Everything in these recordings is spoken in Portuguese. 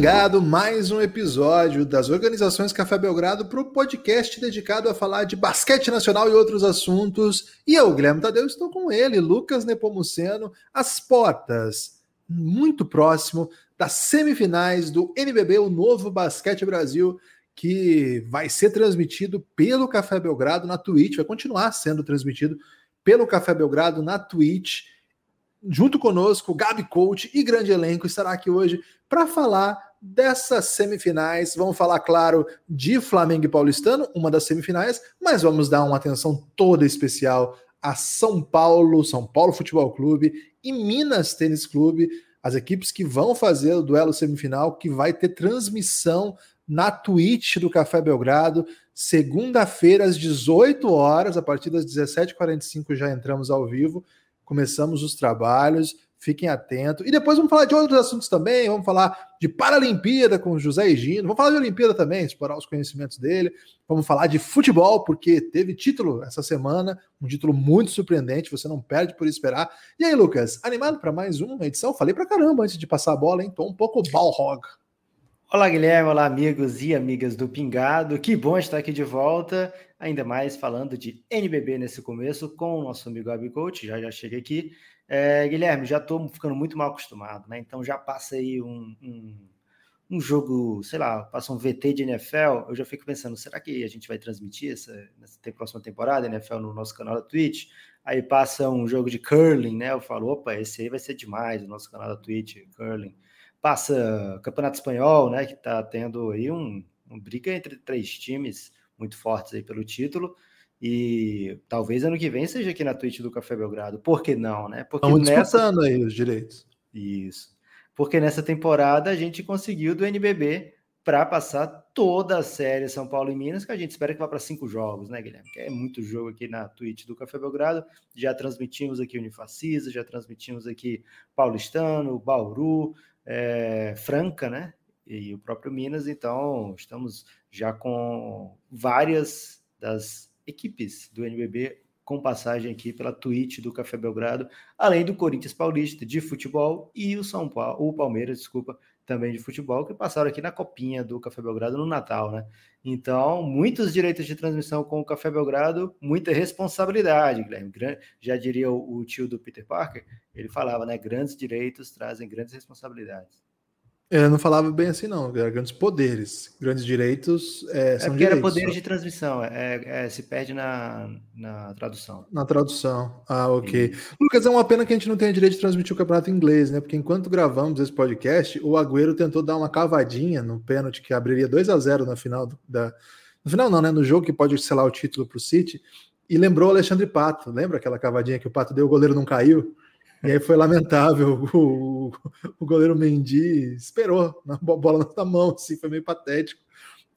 No Pingado, mais um episódio das organizações Café Belgrado para o podcast dedicado a falar de basquete nacional e outros assuntos. E eu, Guilherme Tadeu, estou com ele, Lucas Nepomuceno, às portas, muito próximo das semifinais do NBB, o novo Basquete Brasil, que vai ser transmitido pelo Café Belgrado na Twitch, vai continuar sendo transmitido pelo Café Belgrado na Twitch junto conosco, Gabi Coach e grande elenco estará aqui hoje para falar dessas semifinais. Vamos falar, claro, de Flamengo e Paulistano, uma das semifinais, mas vamos dar uma atenção toda especial a São Paulo, São Paulo Futebol Clube e Minas Tênis Clube, as equipes que vão fazer o duelo semifinal, que vai ter transmissão na Twitch do Café Belgrado, segunda-feira às 18 horas, a partir das 17h45 já entramos ao vivo começamos os trabalhos, fiquem atentos. E depois vamos falar de outros assuntos também, vamos falar de Paralimpíada com José Egino, vamos falar de Olimpíada também, explorar os conhecimentos dele, vamos falar de futebol, porque teve título essa semana, um título muito surpreendente, você não perde por esperar. E aí, Lucas, animado para mais uma edição? Falei para caramba antes de passar a bola, hein? Tô um pouco balrog. Olá, Guilherme. Olá, amigos e amigas do Pingado. Que bom estar aqui de volta, ainda mais falando de NBB nesse começo com o nosso amigo Abi Coach. Já já chega aqui. É, Guilherme, já estou ficando muito mal acostumado, né? Então já passa aí um, um, um, jogo, sei lá, passa um VT de NFL. Eu já fico pensando, será que a gente vai transmitir essa nessa próxima temporada NFL no nosso canal da Twitch? Aí passa um jogo de curling, né? Eu falo, opa, esse aí vai ser demais, o nosso canal da Twitch, curling passa Campeonato Espanhol, né, que está tendo aí um, um briga entre três times muito fortes aí pelo título. E talvez ano que vem seja aqui na Twitch do Café Belgrado. Por que não, né? Porque Estamos nessa aí os direitos. Isso. Porque nessa temporada a gente conseguiu do NBB para passar toda a série São Paulo e Minas, que a gente espera que vá para cinco jogos, né, Guilherme? Que é muito jogo aqui na Twitch do Café Belgrado. Já transmitimos aqui Unifacisa, já transmitimos aqui Paulistano, Bauru, é, Franca, né? E o próprio Minas, então estamos já com várias das equipes do NBB com passagem aqui pela Twitch do Café Belgrado, além do Corinthians Paulista de futebol e o São Paulo, o Palmeiras, desculpa, também de futebol, que passaram aqui na copinha do Café Belgrado no Natal, né? Então, muitos direitos de transmissão com o Café Belgrado, muita responsabilidade, Guilherme. Já diria o, tio do Peter Parker, ele falava, né? Grandes direitos trazem grandes responsabilidades. Eu não falava bem assim, não. Era grandes poderes. Grandes direitos é, são é direitos. era poderes de transmissão. É, é, se perde na, na tradução. Na tradução. Ah, ok. Lucas, é uma pena que a gente não tenha direito de transmitir o campeonato inglês, né? Porque enquanto gravamos esse podcast, o Agüero tentou dar uma cavadinha no pênalti que abriria 2 a 0 na final da. No final, não, né? No jogo que pode selar o título para o City. E lembrou o Alexandre Pato. Lembra aquela cavadinha que o Pato deu, o goleiro não caiu? E aí foi lamentável. O, o goleiro Mendy esperou na bola na mão, assim, foi meio patético.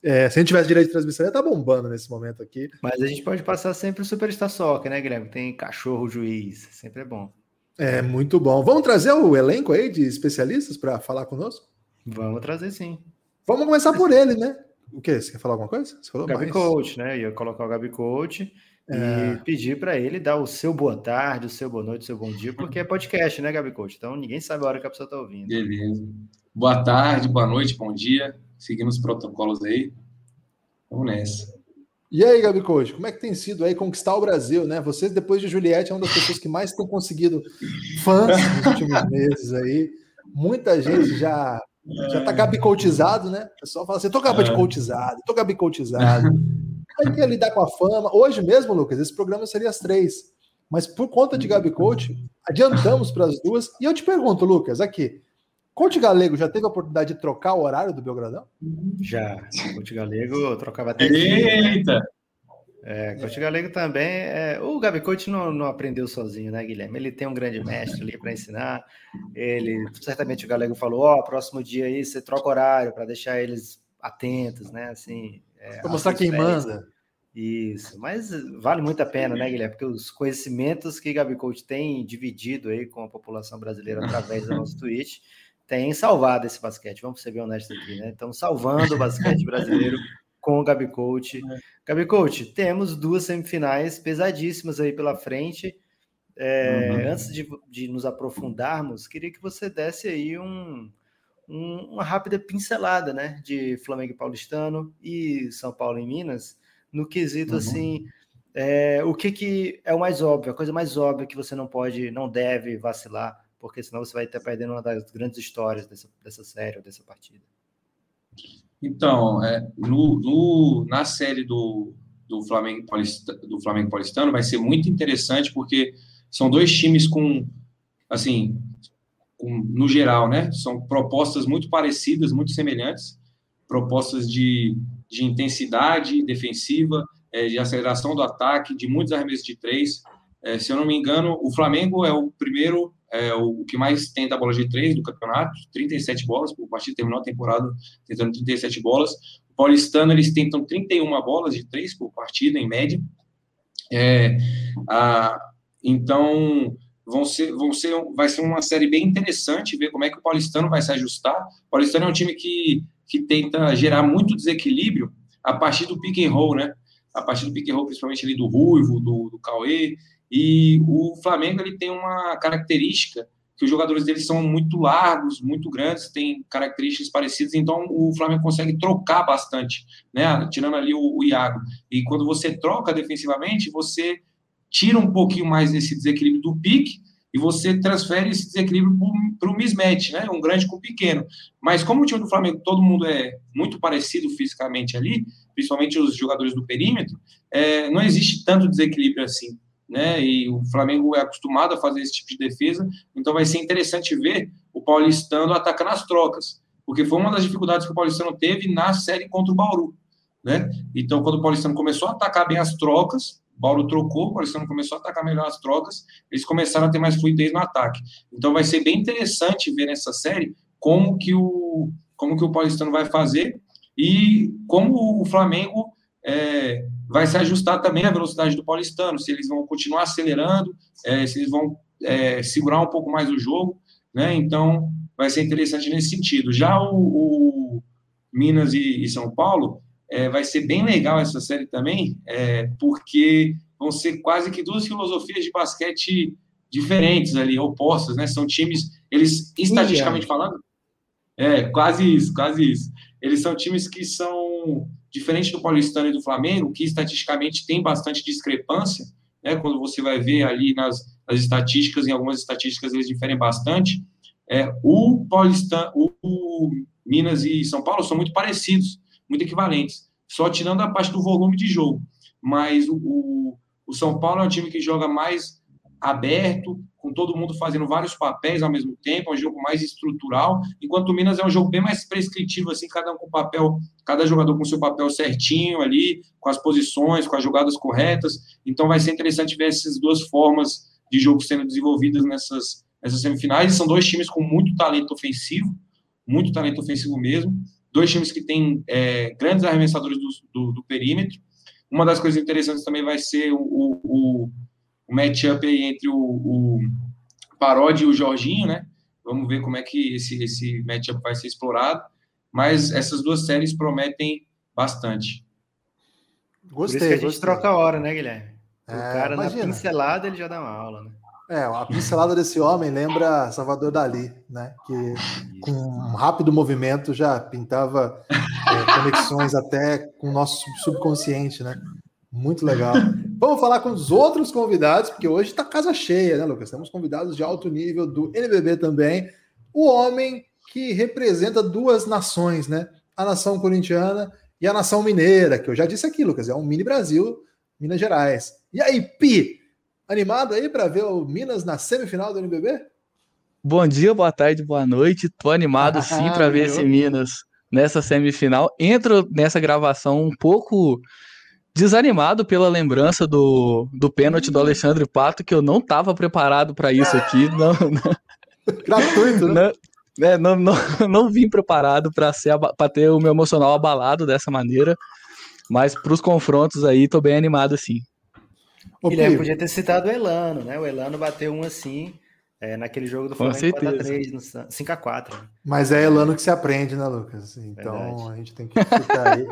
É, se a gente tivesse direito de transmissão, ia estar tá bombando nesse momento aqui. Mas a gente pode passar sempre o Superstar Soccer, né, Guilherme? Tem cachorro juiz, sempre é bom. É, muito bom. Vamos trazer o elenco aí de especialistas para falar conosco? Vamos trazer sim. Vamos começar por ele, né? O que? Você quer falar alguma coisa? Você falou o Gabi mais. Coach, né? Ia colocar o Gabi Coach. É. E pedir para ele dar o seu boa tarde, o seu boa noite, o seu bom dia, porque é podcast, né, Gabi Coach? Então ninguém sabe a hora que a pessoa está ouvindo. Beleza. Boa tarde, boa noite, bom dia. Seguindo os protocolos aí. Vamos nessa. E aí, Gabi Coach, como é que tem sido aí conquistar o Brasil, né? Você, depois de Juliette, é uma das pessoas que mais tem conseguido fãs nos últimos meses aí. Muita gente já já tá gabicoutizado, né? O pessoal fala assim, tô gabicoutizado, tô gabicoutizado. Vai ter lidar com a fama. Hoje mesmo, Lucas, esse programa seria às três. Mas por conta de Gabi Coach, adiantamos para as duas. E eu te pergunto, Lucas, aqui. Coach Galego já teve a oportunidade de trocar o horário do Belgradão? Já. Coach Galego trocava até. Eita! É, Coach Galego também. É, o Gabi Coach não, não, aprendeu sozinho, né, Guilherme? Ele tem um grande mestre ali para ensinar. Ele certamente o Galego falou: ó, oh, próximo dia aí você troca horário para deixar eles atentos, né? Assim, é, para mostrar quem manda. Isso, mas vale muito a pena, né, Guilherme? Porque os conhecimentos que Gabi Coach tem dividido aí com a população brasileira através do nosso Twitch tem salvado esse basquete. Vamos ser bem honestos aqui, né? Estamos salvando o basquete brasileiro com o Gabi Coach. É. Gabi Coach, temos duas semifinais pesadíssimas aí pela frente. É, uhum. Antes de, de, nos aprofundarmos, queria que você desse aí um, um, uma rápida pincelada, né, de Flamengo e Paulistano e São Paulo e Minas, no quesito uhum. assim, é, o que, que é o mais óbvio, a coisa mais óbvia que você não pode, não deve vacilar, porque senão você vai estar perdendo uma das grandes histórias dessa, dessa série ou dessa partida. Então, é, no, no, na série do, do, Flamengo Paulista, do Flamengo Paulistano vai ser muito interessante, porque são dois times com, assim, com, no geral, né? São propostas muito parecidas, muito semelhantes, propostas de, de intensidade defensiva, é, de aceleração do ataque, de muitos arremessos de três. É, se eu não me engano, o Flamengo é o primeiro, é, o que mais tenta bola de três do campeonato, 37 bolas, o partido terminou a temporada tentando 37 bolas. O Paulistano, eles tentam 31 bolas de três por partida, em média. É, a, então, vão ser, vão ser, vai ser uma série bem interessante, ver como é que o Paulistano vai se ajustar. O Paulistano é um time que, que tenta gerar muito desequilíbrio a partir do pick and roll, né? A partir do pick and roll, principalmente ali do Ruivo, do, do Cauê. E o Flamengo ele tem uma característica que os jogadores deles são muito largos, muito grandes, têm características parecidas, então o Flamengo consegue trocar bastante, né? Tirando ali o, o Iago. E quando você troca defensivamente, você tira um pouquinho mais desse desequilíbrio do pique e você transfere esse desequilíbrio para o mismatch, né? Um grande com o pequeno. Mas como o time do Flamengo, todo mundo é muito parecido fisicamente ali, principalmente os jogadores do perímetro, é, não existe tanto desequilíbrio assim. Né? E o Flamengo é acostumado a fazer esse tipo de defesa, então vai ser interessante ver o Paulistano atacando as trocas, porque foi uma das dificuldades que o Paulistano teve na série contra o Bauru. Né? Então, quando o Paulistano começou a atacar bem as trocas, Paulo trocou, o Paulistano começou a atacar melhor as trocas, eles começaram a ter mais fluidez no ataque. Então vai ser bem interessante ver nessa série como que o, como que o Paulistano vai fazer e como o Flamengo é, vai se ajustar também à velocidade do Paulistano, se eles vão continuar acelerando, é, se eles vão é, segurar um pouco mais o jogo, né? Então vai ser interessante nesse sentido. Já o, o Minas e, e São Paulo é, vai ser bem legal essa série também, é, porque vão ser quase que duas filosofias de basquete diferentes ali, opostas, né? São times, eles, estatisticamente falando, é, quase isso, quase isso. Eles são times que são diferentes do Paulistano e do Flamengo, que estatisticamente tem bastante discrepância, né? Quando você vai ver ali nas, nas estatísticas, em algumas estatísticas eles diferem bastante. É, o Paulistano, o, o Minas e São Paulo são muito parecidos muito equivalentes, só tirando a parte do volume de jogo. Mas o, o São Paulo é um time que joga mais aberto, com todo mundo fazendo vários papéis ao mesmo tempo, é um jogo mais estrutural, enquanto o Minas é um jogo bem mais prescritivo, assim, cada um com papel, cada jogador com seu papel certinho ali, com as posições, com as jogadas corretas. Então vai ser interessante ver essas duas formas de jogo sendo desenvolvidas nessas, nessas semifinais. São dois times com muito talento ofensivo, muito talento ofensivo mesmo dois times que têm é, grandes arremessadores do, do, do, perímetro. Uma das coisas interessantes também vai ser o, o, o matchup entre o, o Parodi e o Jorginho, né? Vamos ver como é que esse, esse matchup vai ser explorado. Mas essas duas séries prometem bastante. Gostei. Por isso que a gente gostei. troca a hora, né, Guilherme? O é, cara imagina. na pincelada ele já dá uma aula, né? É, a pincelada desse homem lembra Salvador Dali, né? Que com um rápido movimento já pintava é, conexões até com o nosso subconsciente, né? Muito legal. Vamos falar com os outros convidados, porque hoje está casa cheia, né, Lucas? Temos convidados de alto nível do NBB também. O homem que representa duas nações, né? A nação corintiana e a nação mineira, que eu já disse aqui, Lucas, é um mini Brasil, Minas Gerais. E aí, Pi, Animado aí para ver o Minas na semifinal do NBB? Bom dia, boa tarde, boa noite. Tô animado sim para ver esse Minas nessa semifinal. Entro nessa gravação um pouco desanimado pela lembrança do, do pênalti do Alexandre Pato, que eu não estava preparado para isso aqui. Não, não, Gratuito, né? Não, é, não, não, não vim preparado para ter o meu emocional abalado dessa maneira, mas para os confrontos aí, tô bem animado sim. Ô, Guilherme podia ter citado o Elano, né? O Elano bateu um assim é, naquele jogo do Flamengo 4x3, 5x4. Né? Mas é Elano que se aprende, né, Lucas? Então Verdade. a gente tem que citar aí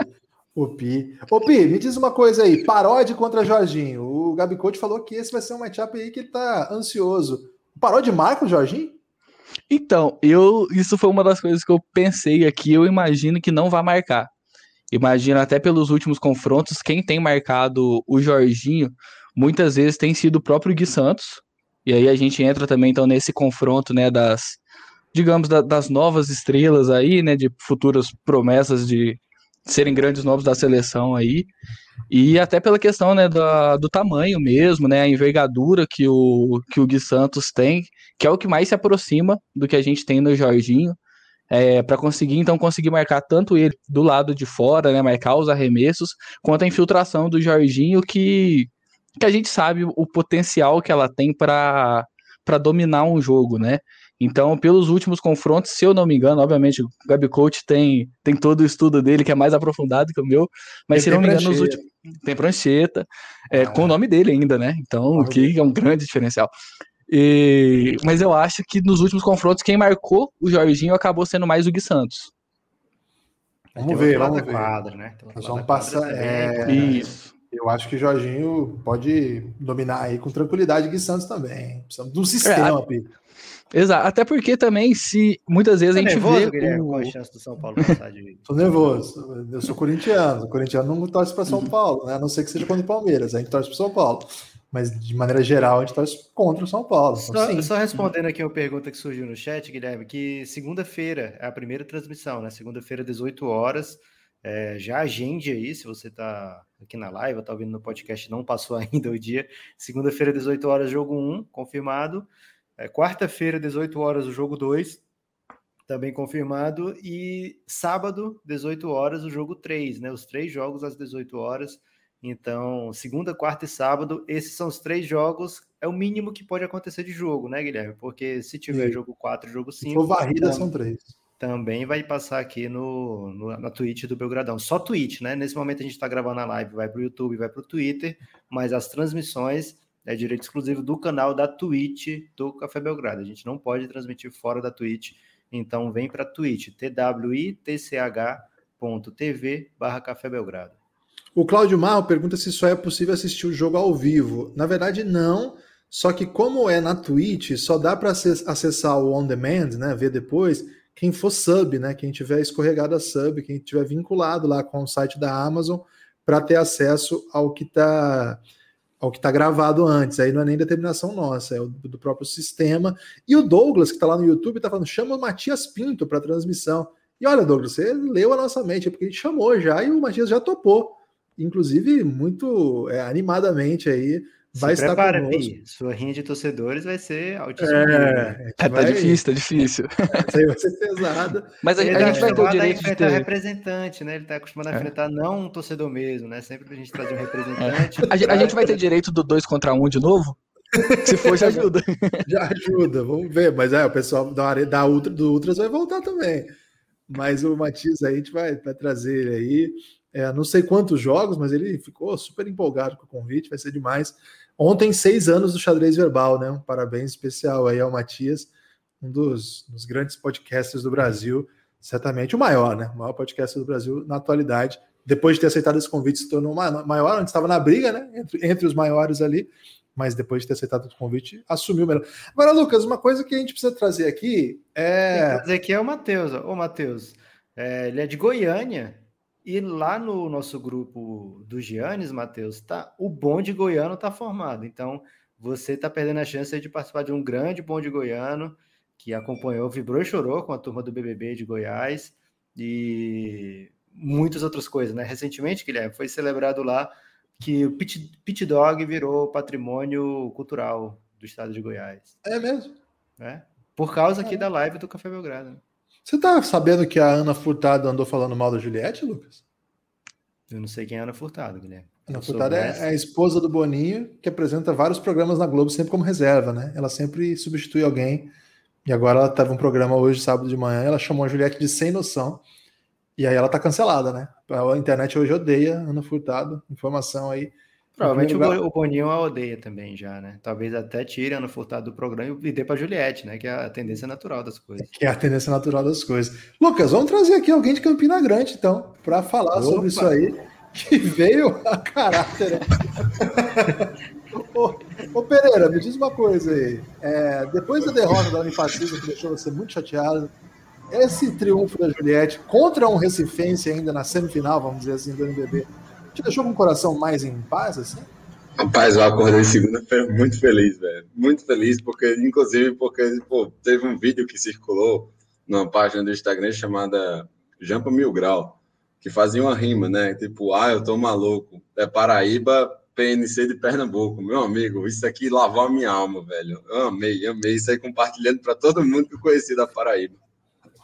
o Pi. Ô, Pi, me diz uma coisa aí: paródia contra Jorginho. O Gabi Coach falou que esse vai ser um matchup aí que ele tá ansioso. O paródia marca o Jorginho? Então, eu isso foi uma das coisas que eu pensei aqui. Eu imagino que não vai marcar. Imagino até pelos últimos confrontos, quem tem marcado o Jorginho muitas vezes tem sido o próprio Gui Santos. E aí a gente entra também então nesse confronto, né, das digamos da, das novas estrelas aí, né, de futuras promessas de serem grandes novos da seleção aí. E até pela questão né, do, do tamanho mesmo, né, a envergadura que o, que o Gui Santos tem, que é o que mais se aproxima do que a gente tem no Jorginho, é, para conseguir então conseguir marcar tanto ele do lado de fora, né, marcar os arremessos, quanto a infiltração do Jorginho, que, que a gente sabe o potencial que ela tem para dominar um jogo, né? Então, pelos últimos confrontos, se eu não me engano, obviamente o Gabi Coach tem, tem todo o estudo dele, que é mais aprofundado que o meu, mas ele se não me engano, nos últimos. Tem prancheta, é, ah. com o nome dele ainda, né? Então, o que é um grande diferencial. E, mas eu acho que nos últimos confrontos, quem marcou o Jorginho acabou sendo mais o Gui Santos. Vamos ver, vamos ver. Quadra, né? Nós vamos passar. É... Isso. Eu acho que o Jorginho pode dominar aí com tranquilidade o Gui Santos também. Precisamos de um sistema, é. Exato, até porque também, se muitas vezes a gente nervoso, vê. Guilherme, o... Qual a chance do São Paulo passar de. Tô nervoso. Eu sou corintiano. O corintiano não torce para São. Paulo, né? A não ser que seja contra o Palmeiras. A gente torce para São Paulo. Mas, de maneira geral, a gente torce contra o São Paulo. Então, só, só, respondendo aqui uma pergunta que surgiu no chat, Guilherme, que segunda-feira é a primeira transmissão, né? Segunda-feira, 18 horas. É, já agende aí, se você está aqui na live, está ouvindo no podcast, não passou ainda o dia. Segunda-feira, 18 horas, jogo 1, confirmado. É, Quarta-feira, 18 horas, o jogo 2, também confirmado. E sábado, 18 horas, o jogo 3, né? Os três jogos às 18 horas. Então, segunda, quarta e sábado, esses são os três jogos. É o mínimo que pode acontecer de jogo, né, Guilherme? Porque se tiver Sim. jogo 4 jogo 5. Se for varrida, então, são três. Também vai passar aqui no, no, na Twitch do Belgradão. Só Twitch, né? Nesse momento a gente está gravando a live, vai para o YouTube, vai para o Twitter, mas as transmissões é direito exclusivo do canal da Twitch do Café Belgrado. A gente não pode transmitir fora da Twitch, então vem para Twitch, twitch.tv barra Café Belgrado. O Cláudio Marro pergunta se só é possível assistir o jogo ao vivo. Na verdade, não. Só que como é na Twitch, só dá para acessar o on demand, né? Ver depois quem for sub, né? Quem tiver escorregado a sub, quem tiver vinculado lá com o site da Amazon para ter acesso ao que está ao que está gravado antes. Aí não é nem determinação nossa, é do próprio sistema. E o Douglas, que está lá no YouTube, está falando: chama o Matias Pinto para transmissão. E olha, Douglas, você leu a nossa mente, é porque a gente chamou já e o Matias já topou. Inclusive, muito é, animadamente aí vai Se estar prepara, conosco. Sua rinha de torcedores vai ser altíssima. É, é, tá difícil, tá difícil. Isso vai ser pesado. Mas a, a gente vai ter o direito de ter... representante, né? Ele tá acostumado a é. enfrentar não um torcedor mesmo, né? Sempre a gente traz um representante. A, a, gente vai ter direito do dois contra um de novo? Se for, já ajuda. já ajuda, vamos ver. Mas é, o pessoal da, da Ultra, do Ultras vai voltar também. Mas o Matias aí a gente vai, vai trazer ele aí. É, não sei quantos jogos, mas ele ficou super empolgado com o convite, vai ser demais. Ontem, seis anos do xadrez verbal, né? Um parabéns especial aí ao Matias, um dos, dos grandes podcasters do Brasil, certamente o maior, né? O maior podcast do Brasil na atualidade. Depois de ter aceitado esse convite, se tornou maior, antes estava na briga, né? Entre, entre os maiores ali, mas depois de ter aceitado o convite, assumiu melhor. Agora, Lucas, uma coisa que a gente precisa trazer aqui é. Tem que dizer que é o Matheus. Ô, Matheus, é, ele é de Goiânia. E lá no nosso grupo do Giannis, Matheus, tá, o bonde goiano está formado. Então, você está perdendo a chance de participar de um grande bonde goiano que acompanhou, vibrou e chorou com a turma do BBB de Goiás e muitas outras coisas, né? Recentemente, Guilherme, foi celebrado lá que o Pit, Pit Dog virou patrimônio cultural do estado de Goiás. É mesmo? É? Por causa aqui é. da live do Café Belgrado. Você tá sabendo que a Ana Furtado andou falando mal da Juliette, Lucas? Eu não sei quem é Ana Furtado, Guilherme. Ana Furtado é, é a esposa do Boninho, que apresenta vários programas na Globo, sempre como reserva, né? Ela sempre substitui alguém. E agora ela teve um programa hoje, sábado de manhã, ela chamou a Juliette de sem noção. E aí ela tá cancelada, né? A internet hoje odeia Ana Furtado. Informação aí Provavelmente o, o Boninho a odeia também já, né? Talvez até tire Ana Furtado do programa e dê para Juliette, né? Que é a tendência natural das coisas. Que é a tendência natural das coisas. Lucas, vamos trazer aqui alguém de Campina Grande, então, para falar Opa. sobre isso aí, que veio a caráter. Ô Pereira, me diz uma coisa aí. É, depois da derrota da Unifacisa, que deixou você muito chateado, esse triunfo da Juliette contra um recifense ainda na semifinal, vamos dizer assim, do NBB, te deixou com o coração mais em paz, assim? Rapaz, eu acordei segunda-feira muito feliz, velho. Muito feliz, porque, inclusive, porque pô, teve um vídeo que circulou numa página do Instagram chamada Jampa Mil Grau, que fazia uma rima, né? Tipo, ah, eu tô maluco. É Paraíba, PNC de Pernambuco. Meu amigo, isso aqui lavou a minha alma, velho. Eu amei, amei isso aí compartilhando para todo mundo que eu conheci da Paraíba.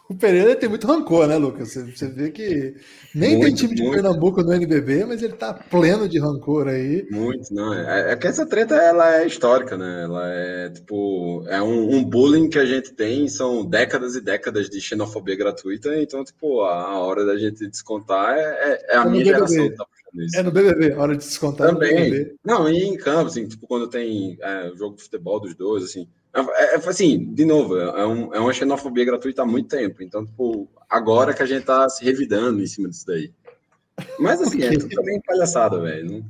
O Pereira tem muito rancor, né, Lucas? Você, vê que nem muito, tem time de muito. Pernambuco no NBB, mas ele tá pleno de rancor aí. Muito, não. É, é que essa treta ela é histórica, né? Ela é tipo é um, um, bullying que a gente tem, são décadas e décadas de xenofobia gratuita, então tipo a hora da gente descontar é, é, é a é minha geração. Tá é no BBB, hora de descontar. Também. Não, e em campo, assim, tipo quando tem é, jogo de futebol dos dois, assim é, é, assim, de novo, é, um, é uma xenofobia gratuita há muito tempo. Então, tipo, agora que a gente tá se revidando em cima disso daí. Mas assim, é tudo também palhaçada, velho.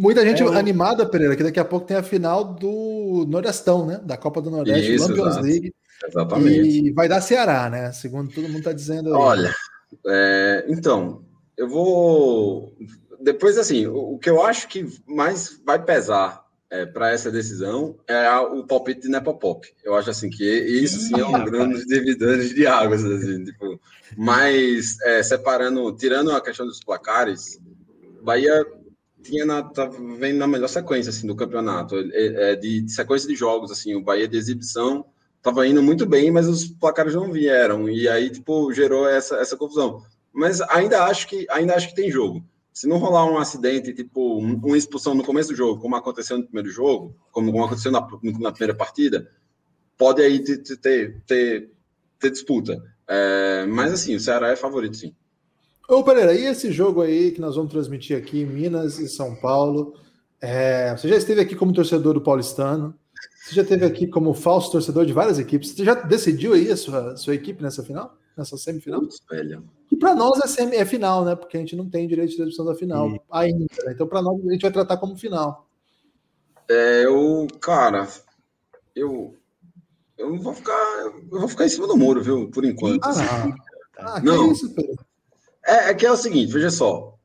Muita gente é, animada, Pereira, que daqui a pouco tem a final do Nordestão, né? Da Copa do Nordeste, Isso, Champions League. Exatamente. E vai dar Ceará, né? Segundo todo mundo tá dizendo. Aí. Olha, é, então, eu vou. Depois, assim, o, o que eu acho que mais vai pesar é, para essa decisão é o palpite de Nepopop. Eu acho assim que isso sim é um grande divisores de águas, assim, tipo, mas é, separando, tirando a questão dos placares, Bahia tinha na, tá vendo na melhor sequência assim do campeonato, é, é, de, de, sequência de jogos assim, o Bahia de exibição estava indo muito bem, mas os placares não vieram e aí tipo gerou essa, essa confusão. Mas ainda acho que ainda acho que tem jogo se não rolar um acidente, tipo, uma expulsão no começo do jogo, como aconteceu no primeiro jogo, como aconteceu na, na primeira partida, pode aí ter, ter, ter, ter disputa. É, mas assim, o Ceará é favorito, sim. Ô, Pereira, e esse jogo aí que nós vamos transmitir aqui em Minas e São Paulo? É, você já esteve aqui como torcedor do Paulistano, você já esteve aqui como falso torcedor de várias equipes. Você já decidiu aí a sua, sua equipe nessa final? Nessa semifinal? Putz, velho. E para nós é, semi, é final, né? Porque a gente não tem direito de transmissão da final e... ainda. Né? Então, para nós, a gente vai tratar como final. É, eu, cara, eu, eu não vou ficar, eu vou ficar em cima do muro, viu? Por enquanto. Ah, assim. ah não. Isso, é, é que é o seguinte, veja só.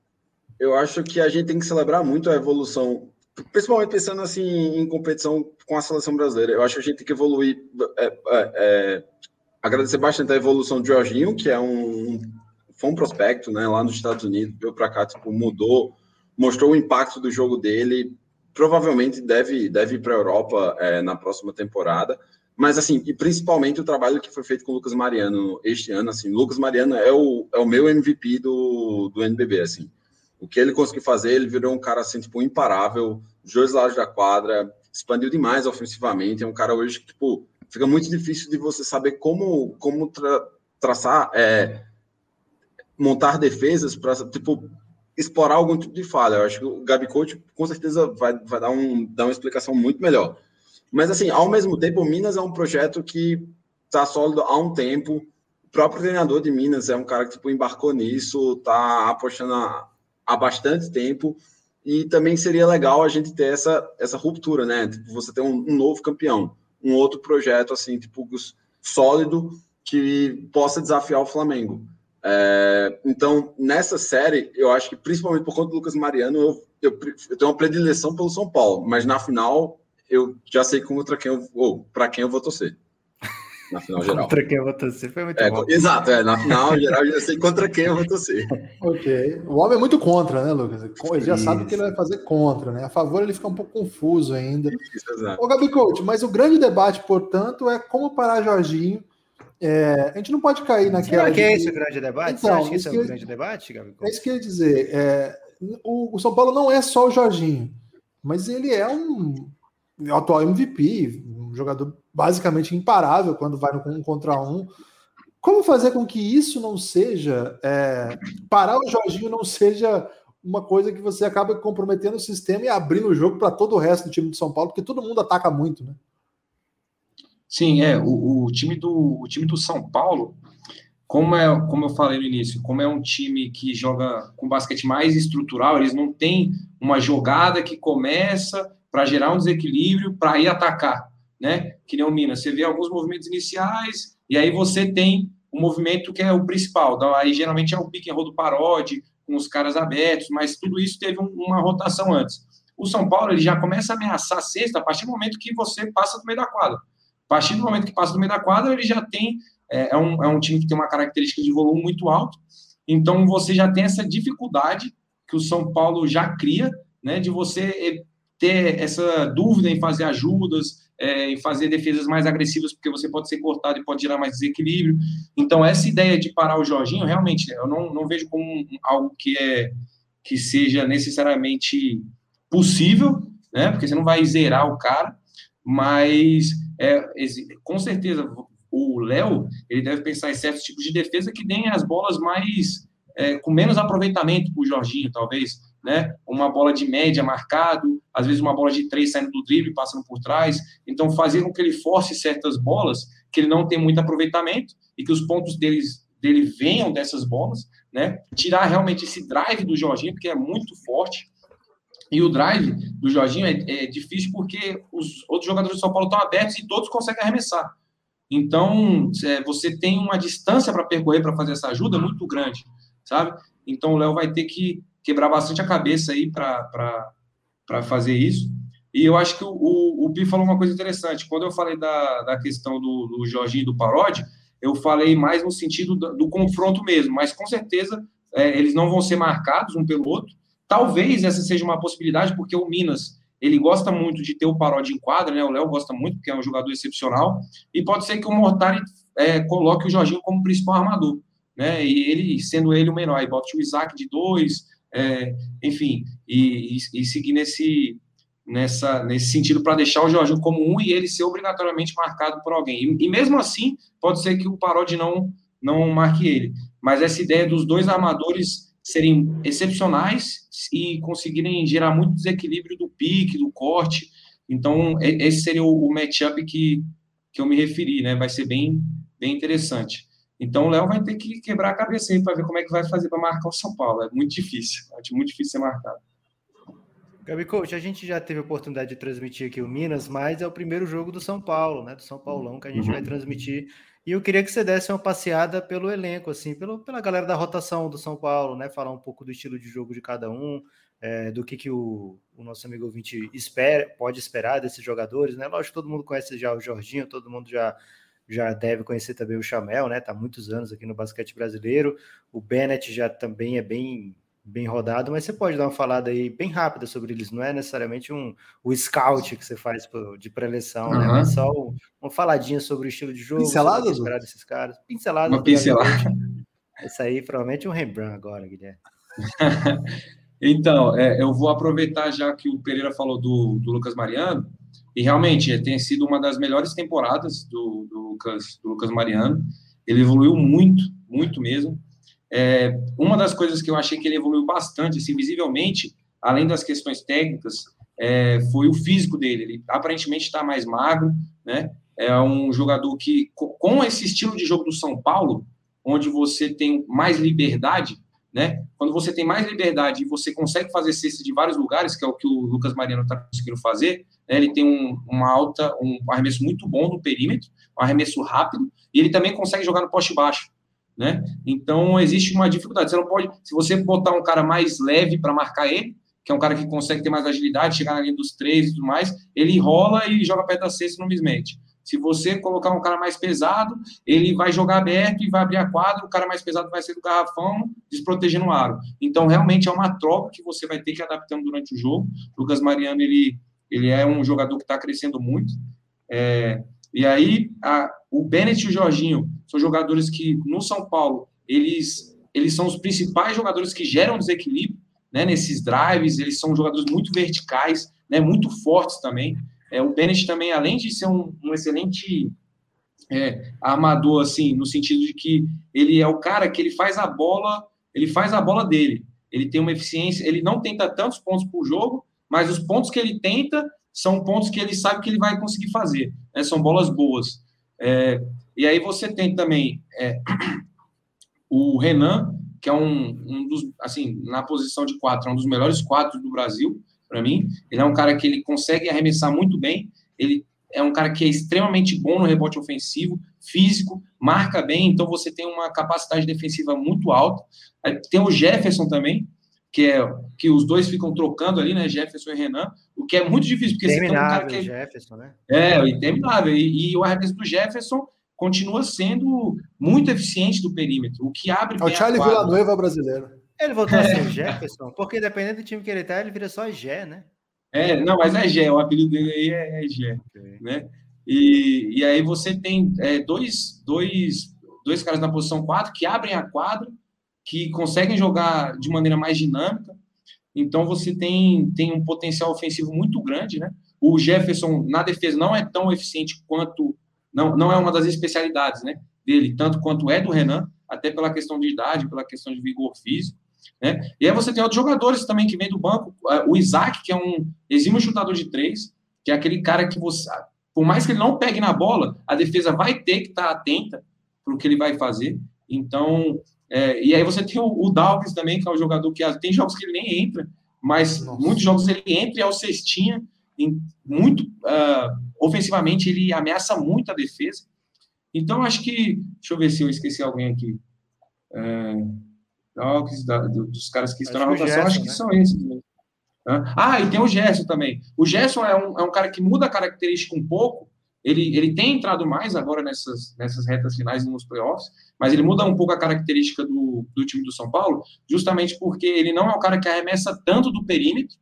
Eu acho que a gente tem que celebrar muito a evolução, principalmente pensando assim em competição com a seleção brasileira. Eu acho que a gente tem que evoluir, é, é, é agradecer bastante a evolução do Jorginho, que é um, foi um prospecto, né, lá nos Estados Unidos, veio para cá, tipo, mudou, mostrou o impacto do jogo dele, provavelmente deve, deve ir para a Europa é, na próxima temporada, mas assim, e principalmente o trabalho que foi feito com o Lucas Mariano este ano, assim, Lucas Mariano é o, é o meu MVP do, do NBB, assim, o que ele conseguiu fazer, ele virou um cara, assim, tipo, imparável, dois lados da quadra, expandiu demais ofensivamente, é um cara hoje que, tipo, fica muito difícil de você saber como, como tra traçar, é, montar defesas para tipo explorar algum tipo de falha. Eu acho que o Gabi Coach com certeza vai, vai dar, um, dar uma explicação muito melhor. Mas assim, ao mesmo tempo, Minas é um projeto que está sólido há um tempo. O próprio treinador de Minas é um cara que tipo, embarcou nisso, está apostando há bastante tempo. E também seria legal a gente ter essa, essa ruptura, né? Tipo, você ter um, um novo campeão, um outro projeto assim, tipo, sólido que possa desafiar o Flamengo. É, então, nessa série, eu acho que principalmente por conta do Lucas Mariano, eu, eu, eu, tenho uma predileção pelo São Paulo, mas na final eu já sei contra quem eu vou, para quem eu vou torcer. Na final geral. contra quem eu vou torcer foi muito é, bom. Exato, é, na final geral eu já sei contra quem eu vou torcer. ok. O homem é muito contra, né, Lucas? Ele já Isso. sabe o que ele vai fazer contra, né? A favor ele fica um pouco confuso ainda. Isso, exato. Ô, Gabi Coach, mas o grande debate, portanto, é como parar Jorginho é, a gente não pode cair naquela. Será que é esse o grande debate? Então, Você acha que esse é o grande debate, Gabigol? É isso que eu ia dizer. É, o, o, São Paulo não é só o Jorginho, mas ele é um atual MVP, um jogador basicamente imparável quando vai no um contra um. Como fazer com que isso não seja. É, parar o Jorginho não seja uma coisa que você acaba comprometendo o sistema e abrindo o jogo para todo o resto do time de São Paulo, porque todo mundo ataca muito, né? Sim, é. O, o, time, do, o time do São Paulo como, é, como eu falei no início, como é um time que joga com basquete mais estrutural, eles não têm uma jogada que começa para gerar um desequilíbrio para ir atacar, né? Que nem o Minas. Você vê alguns movimentos iniciais e aí você tem um movimento que é o principal. Aí geralmente é o pick and roll do com os caras abertos, mas tudo isso teve uma rotação antes. O São Paulo ele já começa a ameaçar a sexta a partir do momento que você passa do meio da quadra. A partir do momento que passa do meio da quadra, ele já tem é, é, um, é um time que tem uma característica de volume muito alto, então você já tem essa dificuldade que o São Paulo já cria, né, de você é, ter essa dúvida em fazer ajudas, é, em fazer defesas mais agressivas, porque você pode ser cortado e pode gerar mais desequilíbrio. Então, essa ideia de parar o Jorginho, realmente, eu não, não vejo como algo que, é, que seja necessariamente possível, né, porque você não vai zerar o cara, mas é, com certeza o Léo ele deve pensar em certos tipos de defesa que deem as bolas mais é, com menos aproveitamento para o Jorginho, talvez, né? Uma bola de média marcado, às vezes uma bola de três saindo do drible, passando por trás. Então, fazer com que ele force certas bolas que ele não tem muito aproveitamento e que os pontos deles, dele venham dessas bolas, né? Tirar realmente esse drive do Jorginho, porque é muito forte. E o drive do Jorginho é, é difícil porque os outros jogadores do São Paulo estão abertos e todos conseguem arremessar. Então, é, você tem uma distância para percorrer para fazer essa ajuda muito grande, sabe? Então, o Léo vai ter que quebrar bastante a cabeça aí para fazer isso. E eu acho que o, o, o Pi falou uma coisa interessante. Quando eu falei da, da questão do, do Jorginho e do Parodi, eu falei mais no sentido do, do confronto mesmo, mas com certeza é, eles não vão ser marcados um pelo outro. Talvez essa seja uma possibilidade, porque o Minas ele gosta muito de ter o Parodi em quadra, né? O Léo gosta muito, porque é um jogador excepcional. E pode ser que o Mortari é, coloque o Jorginho como principal armador, né? E ele, sendo ele o menor, aí bota o Isaac de dois, é, enfim, e, e, e, seguir nesse, nessa, nesse sentido para deixar o Jorginho como um e ele ser obrigatoriamente marcado por alguém. E, e mesmo assim, pode ser que o Parodi não, não marque ele. Mas essa ideia dos dois armadores serem excepcionais e conseguirem gerar muito desequilíbrio do pique, do corte. Então, esse seria o matchup que, que eu me referi, né? Vai ser bem, bem interessante. Então, o Léo vai ter que quebrar a cabeça aí para ver como é que vai fazer para marcar o São Paulo. É muito difícil, é muito difícil ser marcado. Gabi Coach, a gente já teve a oportunidade de transmitir aqui o Minas, mas é o primeiro jogo do São Paulo, né? Do São Paulão, que a gente uhum. vai transmitir e eu queria que você desse uma passeada pelo elenco, assim, pelo, pela galera da rotação do São Paulo, né? Falar um pouco do estilo de jogo de cada um, é, do que, que o, o, nosso amigo ouvinte espera, pode esperar desses jogadores, né? Lógico todo mundo conhece já o Jorginho, todo mundo já, já deve conhecer também o Chamel, né? Tá muitos anos aqui no basquete brasileiro. O Bennett já também é bem bem rodado, mas você pode dar uma falada aí bem rápida sobre eles. Não é necessariamente um o scout que você faz de preleção, uhum. né? Mas só uma faladinha sobre o estilo de jogo, pincelada esperar desses caras. Pincelada. Uma pincelada. Isso aí provavelmente é um Rembrandt agora, Guilherme. então, é, eu vou aproveitar já que o Pereira falou do, do Lucas Mariano, e realmente tem sido uma das melhores temporadas do, do, Lucas, do Lucas Mariano. Ele evoluiu muito, muito mesmo. É, uma das coisas que eu achei que ele evoluiu bastante, assim, visivelmente, além das questões técnicas, é, foi o físico dele. Ele aparentemente está mais magro, né? É um jogador que, com esse estilo de jogo do São Paulo, onde você tem mais liberdade, né? Quando você tem mais liberdade e você consegue fazer cesta de vários lugares, que é o que o Lucas Mariano está conseguindo fazer, né? ele tem um, uma alta, um arremesso muito bom no perímetro, um arremesso rápido, e ele também consegue jogar no poste baixo né? Então existe uma dificuldade. Você não pode, se você botar um cara mais leve para marcar ele, que é um cara que consegue ter mais agilidade, chegar na linha dos três e tudo mais, ele rola e joga perto da cesta no mismatch. Se você colocar um cara mais pesado, ele vai jogar aberto e vai abrir a quadra, o cara mais pesado vai ser do garrafão, desprotegendo o aro. Então, realmente é uma troca que você vai ter que ir adaptando durante o jogo. O Lucas Mariano, ele, ele é um jogador que está crescendo muito. É, e aí, a, o Bennett e o Jorginho são jogadores que, no São Paulo, eles, eles são os principais jogadores que geram desequilíbrio né, nesses drives, eles são jogadores muito verticais, né, muito fortes também. É, o Bennett também, além de ser um, um excelente é, armador, assim, no sentido de que ele é o cara que ele faz a bola, ele faz a bola dele. Ele tem uma eficiência, ele não tenta tantos pontos por jogo, mas os pontos que ele tenta são pontos que ele sabe que ele vai conseguir fazer, né? são bolas boas. É, e aí você tem também é, O Renan, que é um, um dos, assim, na posição de quatro, é um dos melhores quatro do Brasil, para mim. Ele é um cara que ele consegue arremessar muito bem, ele é um cara que é extremamente bom no rebote ofensivo, físico, marca bem, então você tem uma capacidade defensiva muito alta. Tem o Jefferson também, que é que os dois ficam trocando ali, né? Jefferson e Renan, o que é muito difícil, porque você tem um cara que é, Jefferson, né? É, interminável. E, e o arremesso do Jefferson continua sendo muito eficiente do perímetro, o que abre. É o Charlie Villanueva brasileiro. Ele voltou a ser Jefferson, porque dependendo do time que ele tá, ele vira só Gé, né? É, não, mas é Gé, o apelido dele aí é, é Gé, okay. né? E, e aí você tem é, dois, dois, dois caras na posição 4 que abrem a quadra, que conseguem jogar de maneira mais dinâmica. Então você tem, tem um potencial ofensivo muito grande, né? O Jefferson na defesa não é tão eficiente quanto não, não é uma das especialidades, né? Dele, tanto quanto é do Renan, até pela questão de idade, pela questão de vigor físico. Né? E aí você tem outros jogadores também que vêm do banco. O Isaac, que é um exímio chutador de três, que é aquele cara que você, por mais que ele não pegue na bola, a defesa vai ter que estar atenta para o que ele vai fazer. Então, é, e aí você tem o, o Dalves também, que é um jogador que tem jogos que ele nem entra, mas Nossa. muitos jogos ele entra e é o cestinha, em, muito uh, ofensivamente ele ameaça muito a defesa. Então, acho que, deixa eu ver se eu esqueci alguém aqui. É, dos caras que estão acho na rotação, Gerson, acho que né? são esses mesmo. Ah, e tem o Gerson também. O Gerson é um, é um cara que muda a característica um pouco. Ele, ele tem entrado mais agora nessas, nessas retas finais nos playoffs, mas ele muda um pouco a característica do, do time do São Paulo, justamente porque ele não é um cara que arremessa tanto do perímetro,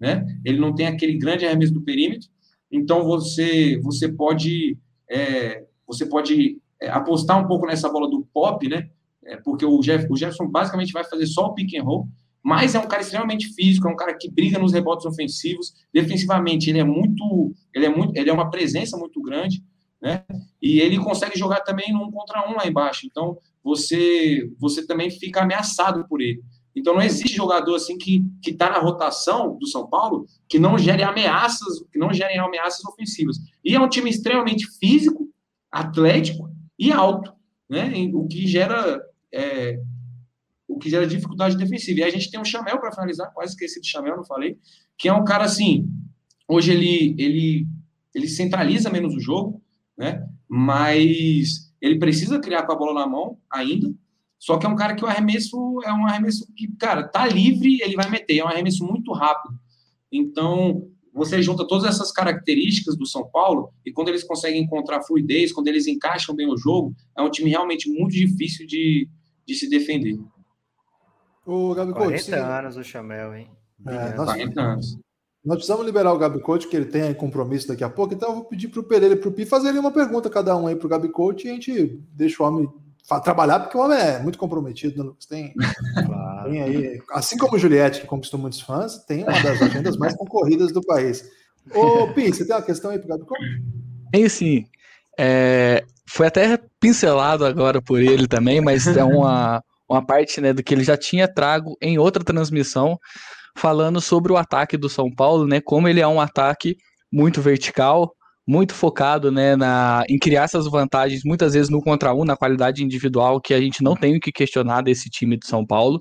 né? Ele não tem aquele grande arremesso do perímetro. Então você você pode é, você pode é, apostar um pouco nessa bola do pop, né? É, porque o, Jeff, o Jefferson basicamente vai fazer só o pick and roll mas é um cara extremamente físico, é um cara que briga nos rebotes ofensivos, defensivamente ele é muito, ele é muito, ele é uma presença muito grande, né? E ele consegue jogar também num contra um lá embaixo. Então você, você também fica ameaçado por ele. Então não existe jogador assim que que está na rotação do São Paulo que não gere ameaças, que não gerem ameaças ofensivas. E é um time extremamente físico, atlético e alto, né? O que gera é, o que gera dificuldade defensiva. E a gente tem um Chamel para finalizar, quase esqueci de Chamel, não falei, que é um cara assim, hoje ele, ele, ele centraliza menos o jogo, né? Mas ele precisa criar com a bola na mão ainda. Só que é um cara que o arremesso é um arremesso que, cara, tá livre, ele vai meter, é um arremesso muito rápido. Então, você junta todas essas características do São Paulo e quando eles conseguem encontrar fluidez, quando eles encaixam bem o jogo, é um time realmente muito difícil de, de se defender. O Gabi 40 Couto, anos o Chamel, hein? É, nós, 40 anos. Nós precisamos liberar o Gabi Coach, que ele tem compromisso daqui a pouco, então eu vou pedir para o Pereira e para o Pi fazerem uma pergunta cada um aí para o Gabi Coach e a gente deixa o homem trabalhar, porque o homem é muito comprometido, né, Lucas? Tem, claro. tem aí, assim como o Juliette, que conquistou muitos fãs, tem uma das agendas mais concorridas do país. Ô, Pi, você tem uma questão aí Gabi Coach? Tem sim. É, foi até pincelado agora por ele também, mas é uma uma parte né, do que ele já tinha trago em outra transmissão, falando sobre o ataque do São Paulo, né, como ele é um ataque muito vertical, muito focado né, na, em criar essas vantagens, muitas vezes no contra um, na qualidade individual, que a gente não tem o que questionar desse time de São Paulo.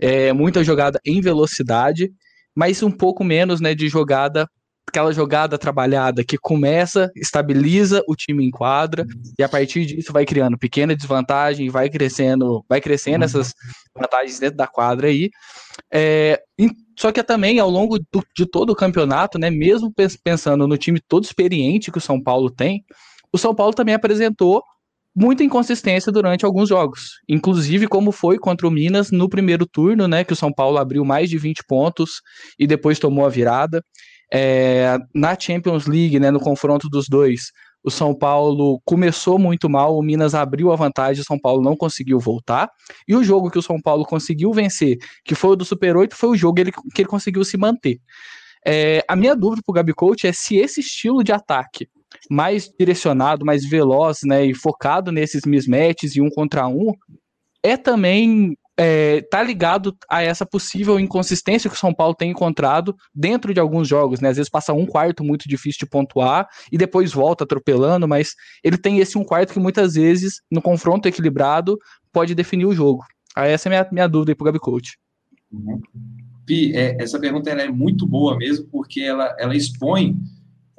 É, muita jogada em velocidade, mas um pouco menos né, de jogada aquela jogada trabalhada que começa, estabiliza o time em quadra e a partir disso vai criando pequena desvantagem, vai crescendo, vai crescendo essas vantagens dentro da quadra aí. É, só que também ao longo do, de todo o campeonato, né, mesmo pensando no time todo experiente que o São Paulo tem, o São Paulo também apresentou muita inconsistência durante alguns jogos, inclusive como foi contra o Minas no primeiro turno, né, que o São Paulo abriu mais de 20 pontos e depois tomou a virada. É, na Champions League, né, no confronto dos dois, o São Paulo começou muito mal, o Minas abriu a vantagem, o São Paulo não conseguiu voltar. E o jogo que o São Paulo conseguiu vencer, que foi o do Super 8, foi o jogo que ele, conseguiu se manter. É, a minha dúvida para o Gabi Coach é se esse estilo de ataque mais direcionado, mais veloz, né, e focado nesses mismatches e um contra um, é também é, tá ligado a essa possível inconsistência que o São Paulo tem encontrado dentro de alguns jogos, né? Às vezes passa um quarto muito difícil de pontuar e depois volta atropelando, mas ele tem esse um quarto que muitas vezes, no confronto equilibrado, pode definir o jogo. Aí essa é minha, minha dúvida aí pro Gabi Coach. Pi, é, essa pergunta é muito boa mesmo, porque ela, ela expõe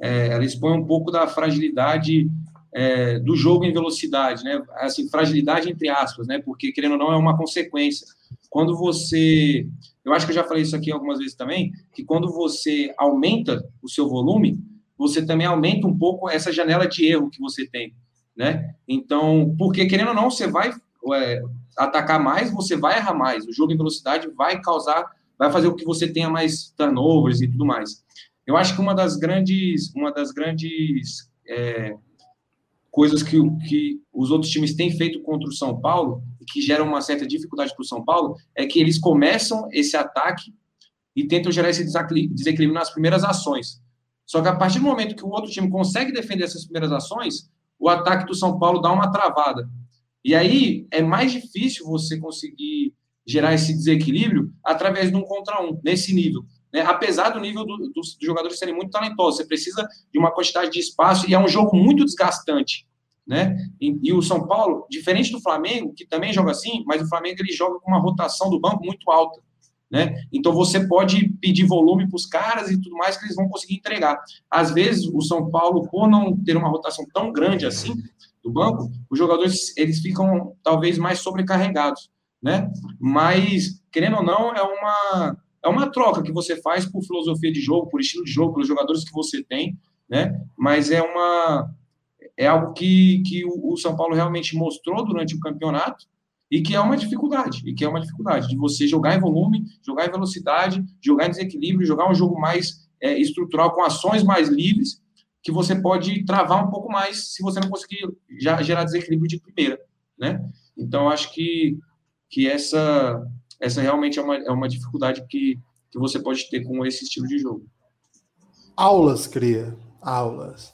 é, ela expõe um pouco da fragilidade é, do jogo em velocidade, né? Assim, fragilidade entre aspas, né? Porque querendo ou não é uma consequência. Quando você, eu acho que eu já falei isso aqui algumas vezes também, que quando você aumenta o seu volume, você também aumenta um pouco essa janela de erro que você tem, né? Então, porque querendo ou não, você vai é, atacar mais, você vai errar mais. O jogo em velocidade vai causar, vai fazer com que você tenha mais turnovers e tudo mais. Eu acho que uma das grandes, uma das grandes é, coisas que, que os outros times têm feito contra o São Paulo e que geram uma certa dificuldade para o São Paulo é que eles começam esse ataque e tentam gerar esse desequilíbrio nas primeiras ações. Só que a partir do momento que o outro time consegue defender essas primeiras ações, o ataque do São Paulo dá uma travada. E aí é mais difícil você conseguir gerar esse desequilíbrio através de um contra um, nesse nível. Né? Apesar do nível do, do, dos jogadores serem muito talentosos, você precisa de uma quantidade de espaço e é um jogo muito desgastante. Né? E, e, o São Paulo, diferente do Flamengo, que também joga assim, mas o Flamengo ele joga com uma rotação do banco muito alta. Né? Então você pode pedir volume para os caras e tudo mais que eles vão conseguir entregar. Às vezes o São Paulo, por não ter uma rotação tão grande assim do banco, os jogadores eles ficam talvez mais sobrecarregados, né? Mas querendo ou não é uma é uma troca que você faz por filosofia de jogo, por estilo de jogo, pelos jogadores que você tem, né? Mas é uma é algo que, que o, São Paulo realmente mostrou durante o campeonato e que é uma dificuldade, e que é uma dificuldade de você jogar em volume, jogar em velocidade, jogar em desequilíbrio, jogar um jogo mais é, estrutural com ações mais livres, que você pode travar um pouco mais se você não conseguir já gerar desequilíbrio de primeira, né? Então acho que que essa essa realmente é uma, é uma dificuldade que, que você pode ter com esse estilo de jogo. Aulas, cria. Aulas.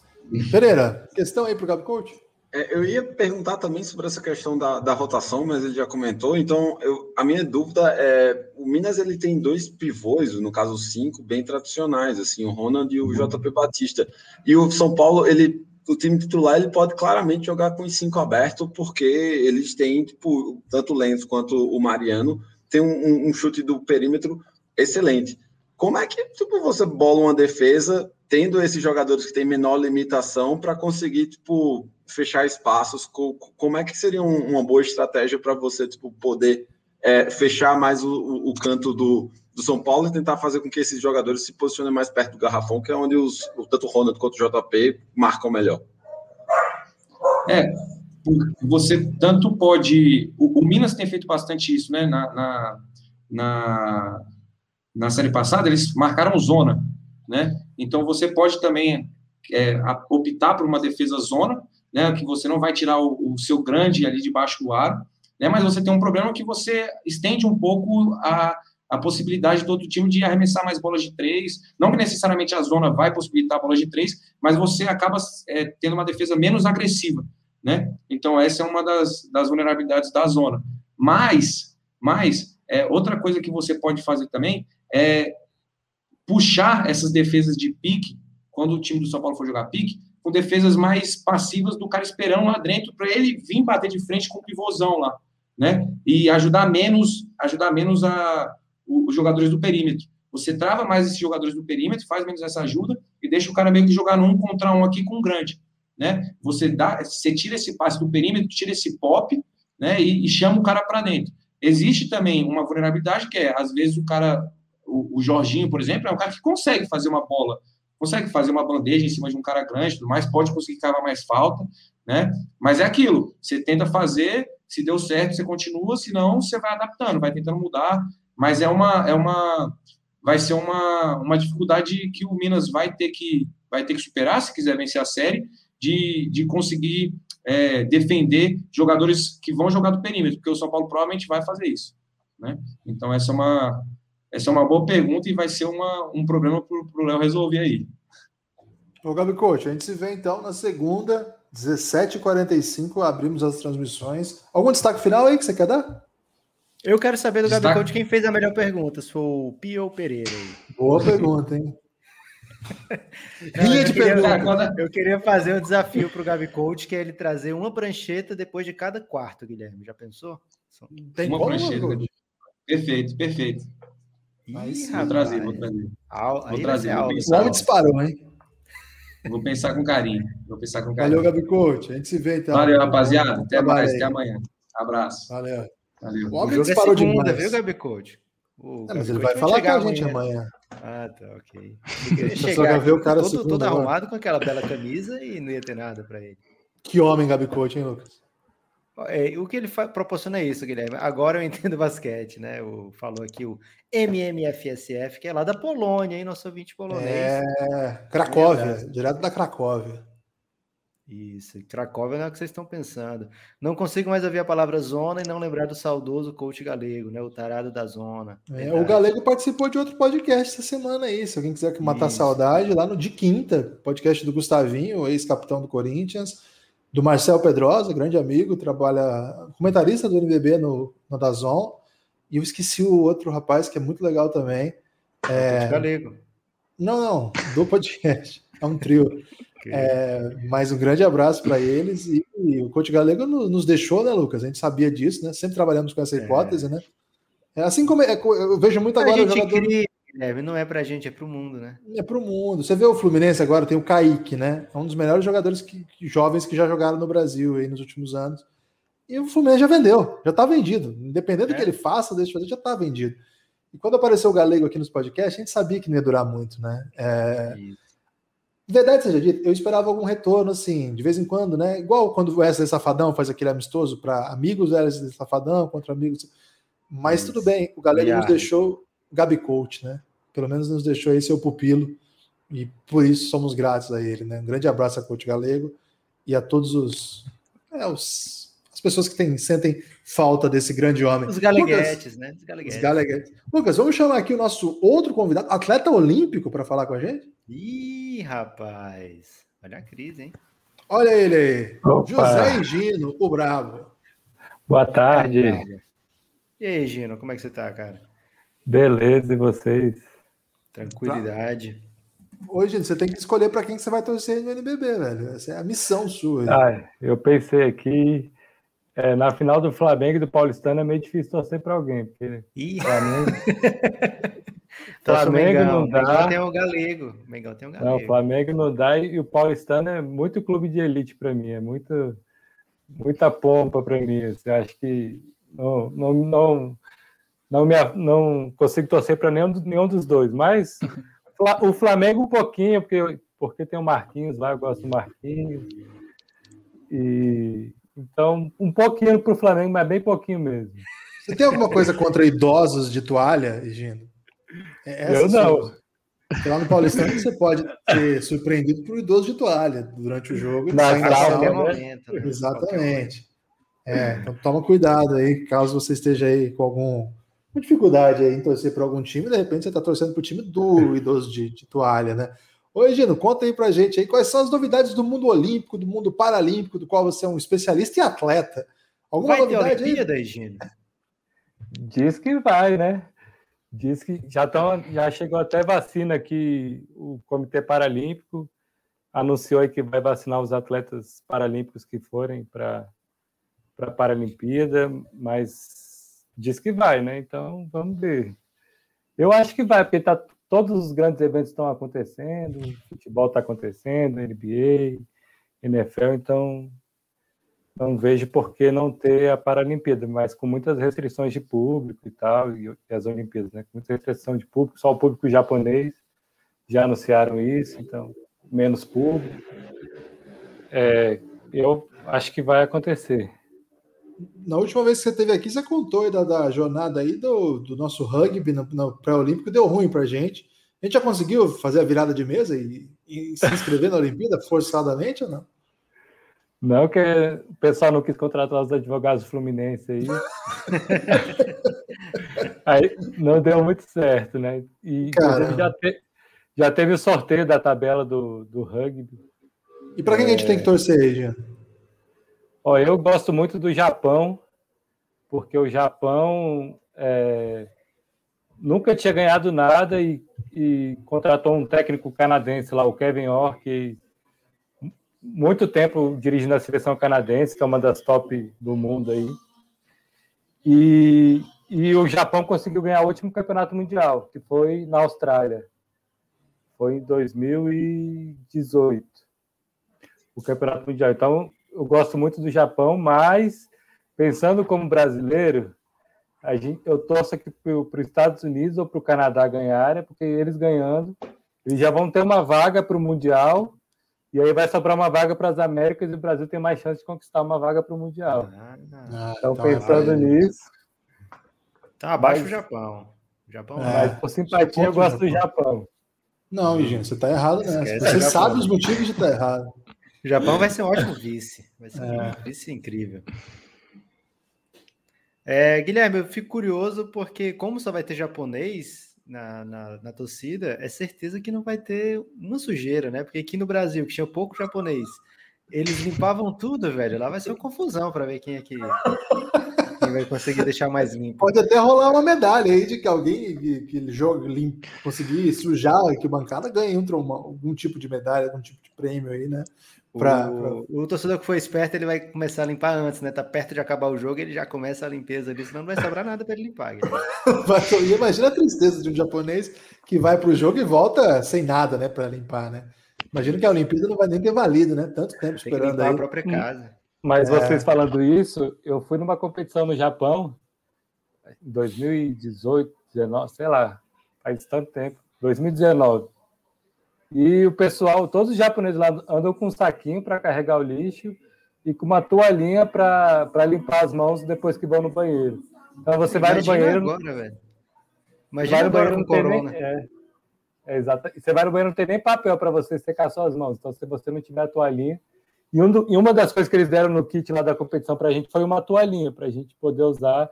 Pereira, questão aí para o Gabi Coach? É, eu ia perguntar também sobre essa questão da, da rotação, mas ele já comentou. Então, eu, a minha dúvida é: o Minas ele tem dois pivôs, no caso cinco, bem tradicionais, assim, o Ronald e o JP Batista. E o São Paulo, ele, o time titular, ele pode claramente jogar com os cinco abertos, porque eles têm, tipo, tanto o Lenzo quanto o Mariano tem um, um, chute do perímetro excelente. Como é que tipo, você bola uma defesa tendo esses jogadores que têm menor limitação para conseguir tipo, fechar espaços? Como é que seria uma boa estratégia para você tipo, poder é, fechar mais o, o, canto do, do, São Paulo e tentar fazer com que esses jogadores se posicionem mais perto do garrafão, que é onde os, tanto o Ronald quanto o JP marcam melhor? É, você tanto pode. O, o, Minas tem feito bastante isso, né? Na, na, na, na, série passada, eles marcaram zona, né? Então você pode também é, optar por uma defesa zona, né? Que você não vai tirar o, o seu grande ali debaixo do ar, né? Mas você tem um problema que você estende um pouco a, a possibilidade do outro time de arremessar mais bolas de três. Não que necessariamente a zona vai possibilitar bolas de três, mas você acaba é, tendo uma defesa menos agressiva né? Então, essa é uma das, das vulnerabilidades da zona. Mas, mas é, outra coisa que você pode fazer também é puxar essas defesas de pique, quando o time do São Paulo for jogar pique, com defesas mais passivas do cara esperando lá dentro para ele vir bater de frente com o pivôzão lá, né? E ajudar menos, ajudar menos a, os jogadores do perímetro. Você trava mais esses jogadores do perímetro, faz menos essa ajuda e deixa o cara meio que jogar num contra um aqui com um grande né? Você dá, você tira esse passe do perímetro, tira esse pop, né? E, e chama o cara para dentro. Existe também uma vulnerabilidade que é, às vezes o cara, o, o, Jorginho, por exemplo, é um cara que consegue fazer uma bola, consegue fazer uma bandeja em cima de um cara grande, tudo mais, pode conseguir cavar mais falta, né? Mas é aquilo, você tenta fazer, se deu certo, você continua, se não, você vai adaptando, vai tentando mudar, mas é uma, é uma, vai ser uma, uma dificuldade que o Minas vai ter que, vai ter que superar se quiser vencer a série, de, de conseguir é, defender jogadores que vão jogar do perímetro, porque o São Paulo provavelmente vai fazer isso. Né? Então, essa é uma, essa é uma boa pergunta e vai ser uma, um problema para o Léo resolver aí. Ô, Gabi Coach, a gente se vê então na segunda, 17h45, abrimos as transmissões. Algum destaque final aí que você quer dar? Eu quero saber do Gabi Coach quem fez a melhor pergunta, se foi o Pio ou Pereira. Boa pergunta, hein? De pergunta. Eu queria fazer um desafio para o Gabi Coach, que é ele trazer uma prancheta depois de cada quarto, Guilherme. Já pensou? Tem uma prancheta. Perfeito, perfeito. Ih, vou trazer, vou trazer. vou trazer. Vou pensar, o homem disparou, hein? Vou pensar com carinho. Vou pensar com carinho. Valeu, Gabi Coach. A gente se vê então. Valeu, rapaziada. Até mais, até amanhã. Abraço. Valeu. Valeu. O homem disparou é segunda, demais. viu, Gabi Coach? O é, mas ele vai falar com a gente amanhã. amanhã. Ah, tá, ok. chegar ver o cara todo, todo arrumado com aquela bela camisa e não ia ter nada para ele. Que homem, Gabi Coach, hein, Lucas? É, o que ele proporciona é isso, Guilherme. Agora eu entendo basquete, né? O, falou aqui o MMFSF, que é lá da Polônia, hein? Nosso ouvinte polonês. É, Cracóvia, é direto da Cracóvia. Isso, Cracóvia não é o que vocês estão pensando. Não consigo mais ouvir a palavra zona e não lembrar do saudoso coach galego, né? O tarado da zona. É, o galego participou de outro podcast essa semana aí. Se alguém quiser matar Isso. saudade, lá no de quinta, podcast do Gustavinho, ex-capitão do Corinthians do Marcel Pedrosa, grande amigo, trabalha comentarista do NBB no, no Dazon. E eu esqueci o outro rapaz que é muito legal também. É... Galego. Não, não, do podcast. É um trio. Okay. é, mas um grande abraço para eles. E, e, o Coach Galego nos deixou, né, Lucas? A gente sabia disso, né? Sempre trabalhamos com essa é. hipótese, é. né? É assim como é, eu vejo muito agora. A gente jogador... cria Guilherme, não é pra gente, é pro mundo, né? É pro mundo. Você vê o Fluminense agora, tem o Kaique, né? É um dos melhores jogadores que, jovens que já jogaram no Brasil aí nos últimos anos. E o Fluminense já vendeu, já tá vendido. Independente é. do que ele faça, deixa de fazer, já tá vendido. E quando apareceu o Galego aqui nos podcasts, a gente sabia que não ia durar muito, né? É... Verdade seja dito, eu esperava algum retorno, assim, de vez em quando, né? Igual quando o Wesley Safadão faz aquele amistoso para amigos Wesley Safadão contra amigos. Mas Isso. tudo bem, o Galego nos deixou Gabi Coach, né? Pelo menos nos deixou aí seu pupilo e por isso somos gratos a ele, né? Um grande abraço a Coach Galego e a todos os, é, os as pessoas que tem, sentem falta desse grande homem. Os galeguetes, Lucas, né? Os galeguetes. Os galeguetes. Lucas, vamos chamar aqui o nosso outro convidado, atleta olímpico, para falar com a gente? Ih, rapaz. Olha a crise, hein? Olha ele aí. Opa. José Gino, o Bravo. Boa tarde. E aí, Gino, como é que você tá, cara? Beleza, e vocês? Tranquilidade. Hoje você tem que escolher para quem que você vai torcer no NBB, velho. Essa é a missão sua. Ah, eu pensei aqui, é, na final do Flamengo e do Paulistano é meio difícil torcer para alguém, porque Ih. Flamengo, Flamengo não dá. Mengão tem o Galego. Mengão tem o Galego. Não, Flamengo não dá e o Paulistano é muito clube de elite para mim, é muito, muita pompa para mim. Assim, acho que não, não, não não, me, não consigo torcer para nenhum, nenhum dos dois, mas o Flamengo um pouquinho, porque, porque tem o Marquinhos lá, eu gosto do Marquinhos. E, então, um pouquinho para o Flamengo, mas bem pouquinho mesmo. Você tem alguma coisa contra idosos de toalha, Gino? É eu não. Porque lá no Paulistão você pode ser surpreendido por um idoso de toalha durante o jogo. Na sala, momento, né? Exatamente. É, então toma cuidado aí, caso você esteja aí com algum com dificuldade em torcer para algum time, de repente você está torcendo para o time do idoso de, de, toalha, né? Oi, Gino, conta aí para gente aí quais são as novidades do mundo olímpico, do mundo paralímpico, do qual você é um especialista e atleta. Alguma vai novidade ter Olimpíada, aí? Gino? Diz que vai, né? Diz que já, tão, já chegou até vacina que o Comitê Paralímpico anunciou que vai vacinar os atletas paralímpicos que forem para a Paralimpíada, mas diz que vai, né? Então vamos ver. Eu acho que vai, porque tá, todos os grandes eventos estão acontecendo, futebol está acontecendo, NBA, NFL, então não vejo por que não ter a Paralimpíada, mas com muitas restrições de público e tal, e, as Olimpíadas, né? Com muita restrição de público, só o público japonês já anunciaram isso, então menos público. É, eu acho que vai acontecer na última vez que você esteve aqui, você contou da, da jornada aí do, do nosso rugby no, no pré-olímpico, deu ruim para a gente. A gente já conseguiu fazer a virada de mesa e, e se inscrever na Olimpíada forçadamente ou não? Não, que o pessoal não quis contratar os advogados Fluminense aí. aí não deu muito certo, né? E já, te, já teve o sorteio da tabela do, do rugby. E para quem é... a gente tem que torcer aí, Jean? Ó, eu gosto muito do Japão, porque o Japão é, nunca tinha ganhado nada e, e, contratou um técnico canadense lá, o Kevin Orr, muito tempo dirigindo a seleção canadense, que é uma das top do mundo aí. E, e o Japão conseguiu ganhar o último campeonato mundial, que foi na Austrália. Foi em 2018. O campeonato mundial. Então, eu gosto muito do Japão, mas pensando como brasileiro, a gente, eu torço aqui para os Estados Unidos ou para o Canadá ganharem, porque eles ganhando, eles já vão ter uma vaga para o Mundial, e aí vai sobrar uma vaga para as Américas e o Brasil tem mais chance de conquistar uma vaga para o Mundial. Ah, então, então, pensando é nisso. Tá abaixo do Japão. Japão é, mas por simpatia eu gosto do Japão. Não, gente, você está errado né? Você sabe os motivos de estar tá errado. O Japão vai ser um ótimo vice. Vai ser é. um vice incrível. É, Guilherme, eu fico curioso porque, como só vai ter japonês na, na, na, torcida, é certeza que não vai ter uma sujeira, né? Porque aqui no Brasil, que tinha pouco japonês, eles limpavam tudo, velho. Lá vai ser uma confusão para ver quem é que quem vai conseguir deixar mais limpo. Pode até rolar uma medalha aí de que alguém que, que joga, limpo, conseguir sujar a bancada ganhe um, algum tipo de medalha, algum tipo de prêmio aí, né? Pra, o, pra... o torcedor que foi esperto, ele vai começar a limpar antes, né? Tá perto de acabar o jogo, ele já começa a limpeza ali, senão não vai sobrar nada para ele limpar. Imagina a tristeza de um japonês que vai para o jogo e volta sem nada, né, para limpar, né? Imagina que a Olimpíada não vai nem ter valido, né? Tanto tempo esperando aí. a própria casa. Mas é... vocês falando isso, eu fui numa competição no Japão em 2018, 19, sei lá, faz tanto tempo, 2019. E o pessoal, todos os japoneses lá andam com um saquinho para carregar o lixo e com uma toalhinha para limpar as mãos depois que vão no banheiro. Então você vai no banheiro. Agora, velho. Imagina vai no banheiro não tem nem. É, é, exato. Você vai no banheiro não tem nem papel para você secar suas mãos. Então, se você não tiver a toalhinha. E, um do, e uma das coisas que eles deram no kit lá da competição para a gente foi uma toalhinha para a gente poder usar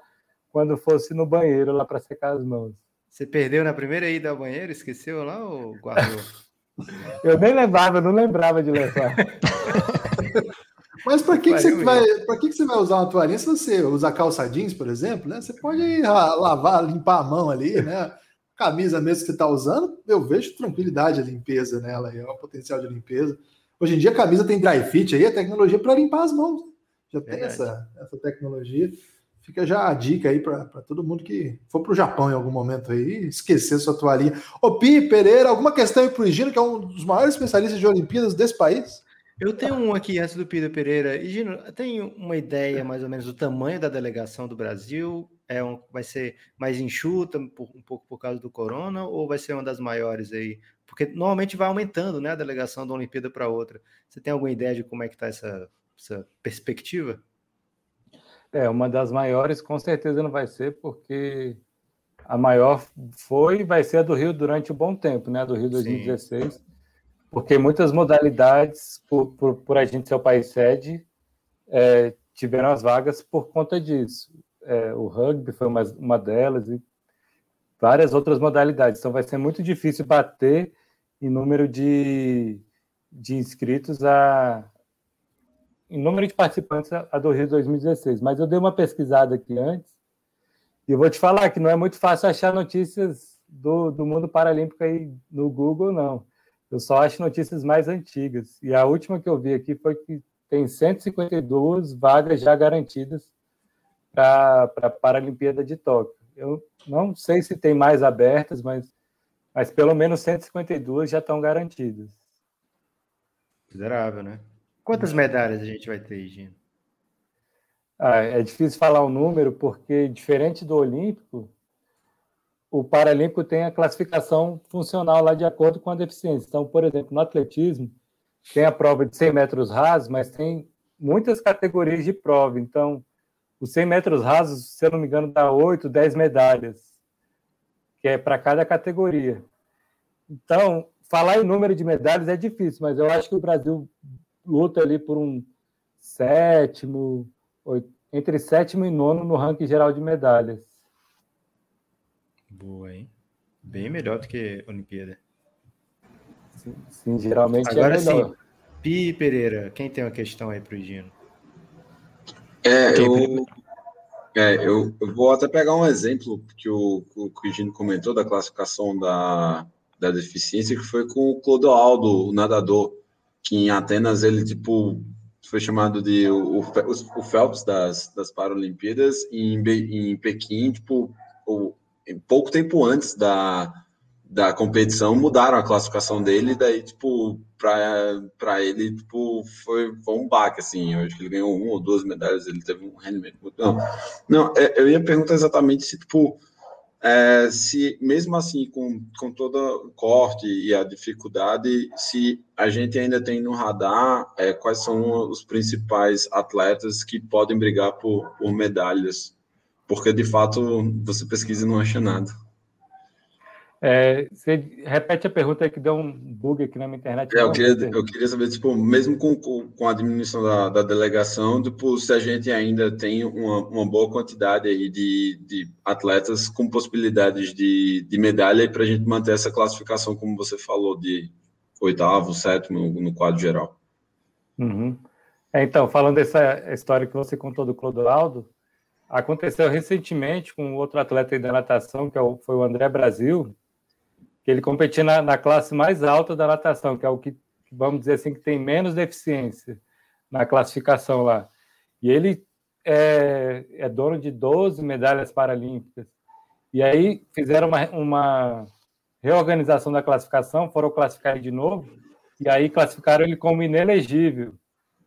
quando fosse no banheiro lá para secar as mãos. Você perdeu na primeira ida ao banheiro? Esqueceu lá ou guardou? Eu nem lembrava, eu não lembrava de levar. Mas para que, que, você vai, para que, que você vai usar uma toalhinha se você usar calça jeans, por exemplo, né? Você pode lavar, limpar a mão ali, né? Camisa mesmo que você está usando, eu vejo tranquilidade a limpeza nela, é um potencial de limpeza. Hoje em dia a camisa tem dry fit aí, a tecnologia para limpar as mãos. Já tem essa, essa tecnologia. Fica já a dica aí para todo mundo que for para o Japão em algum momento aí, esquecer sua toalhinha. Ô Pi Pereira, alguma questão aí para o Gino, que é um dos maiores especialistas de Olimpíadas desse país? Eu tenho um aqui antes do Pedro Pereira. E, tem uma ideia mais ou menos do tamanho da delegação do Brasil? É um, vai ser mais enxuta, um pouco por causa do corona, ou vai ser uma das maiores aí? Porque normalmente vai aumentando né, a delegação da Olimpíada para outra. Você tem alguma ideia de como é que está essa, essa perspectiva? É, uma das maiores com certeza não vai ser, porque a maior foi e vai ser a do Rio durante um bom tempo, né? A do Rio 2016. Sim. Porque muitas modalidades, por, por, por, a gente ser o país sede, é, tiveram as vagas por conta disso. É, o rugby foi uma, uma delas e várias outras modalidades. Então vai ser muito difícil bater em número de, de inscritos a, em número de participantes a do Rio 2016, mas eu dei uma pesquisada aqui antes e eu vou te falar que não é muito fácil achar notícias do, do mundo paralímpico aí no Google, não. Eu só acho notícias mais antigas. E a última que eu vi aqui foi que tem 152 vagas já garantidas para a Paralimpíada de Tóquio. Eu não sei se tem mais abertas, mas, mas pelo menos 152 já estão garantidas. Considerável, né? Quantas medalhas a gente vai ter, Gino? Ah, é difícil falar o um número, porque diferente do Olímpico, o Paralímpico tem a classificação funcional lá de acordo com a deficiência. Então, por exemplo, no atletismo, tem a prova de 100 metros rasos, mas tem muitas categorias de prova. Então, os 100 metros rasos, se eu não me engano, dá 8, 10 medalhas, que é para cada categoria. Então, falar em número de medalhas é difícil, mas eu acho que o Brasil luta ali por um sétimo, oito, entre sétimo e nono no ranking geral de medalhas. Boa, hein? Bem melhor do que a Olimpíada. Sim, sim geralmente é Agora é melhor. sim, Pi Pereira, quem tem uma questão aí para o Gino? É, eu, É, eu, eu, vou até pegar um exemplo que o, que o Gino comentou da classificação da, da deficiência, que foi com o Clodoaldo, o nadador, que em Atenas ele, tipo, foi chamado de o, o Phelps das, das Paralimpíadas, e em, em Pequim, tipo, o, pouco tempo antes da, da competição, mudaram a classificação dele, daí, tipo, para ele, tipo, foi, foi um baque, assim, eu acho que ele ganhou uma ou duas medalhas, ele teve um rendimento muito... Não, não é, eu ia perguntar exatamente se, tipo, é, se mesmo assim, com, com todo o corte e a dificuldade, se a gente ainda tem no radar é, quais são os principais atletas que podem brigar por, por medalhas, porque de fato você pesquisa e não acha nada. É, você repete a pergunta que deu um bug aqui na minha internet. É, eu, queria, eu queria saber, tipo, mesmo com, com a diminuição da, da delegação, tipo, se a gente ainda tem uma, uma boa quantidade aí de, de atletas com possibilidades de, de medalha para a gente manter essa classificação, como você falou, de oitavo, sétimo no quadro geral. Uhum. É, então, falando dessa história que você contou do Clodoaldo, aconteceu recentemente com outro atleta da natação, que é foi o André Brasil, que ele competia na, na, classe mais alta da natação, que é o que, vamos dizer assim, que tem menos deficiência na classificação lá. E ele é, é dono de 12 medalhas paralímpicas. E aí fizeram uma, uma reorganização da classificação, foram classificar ele de novo, e aí classificaram ele como inelegível.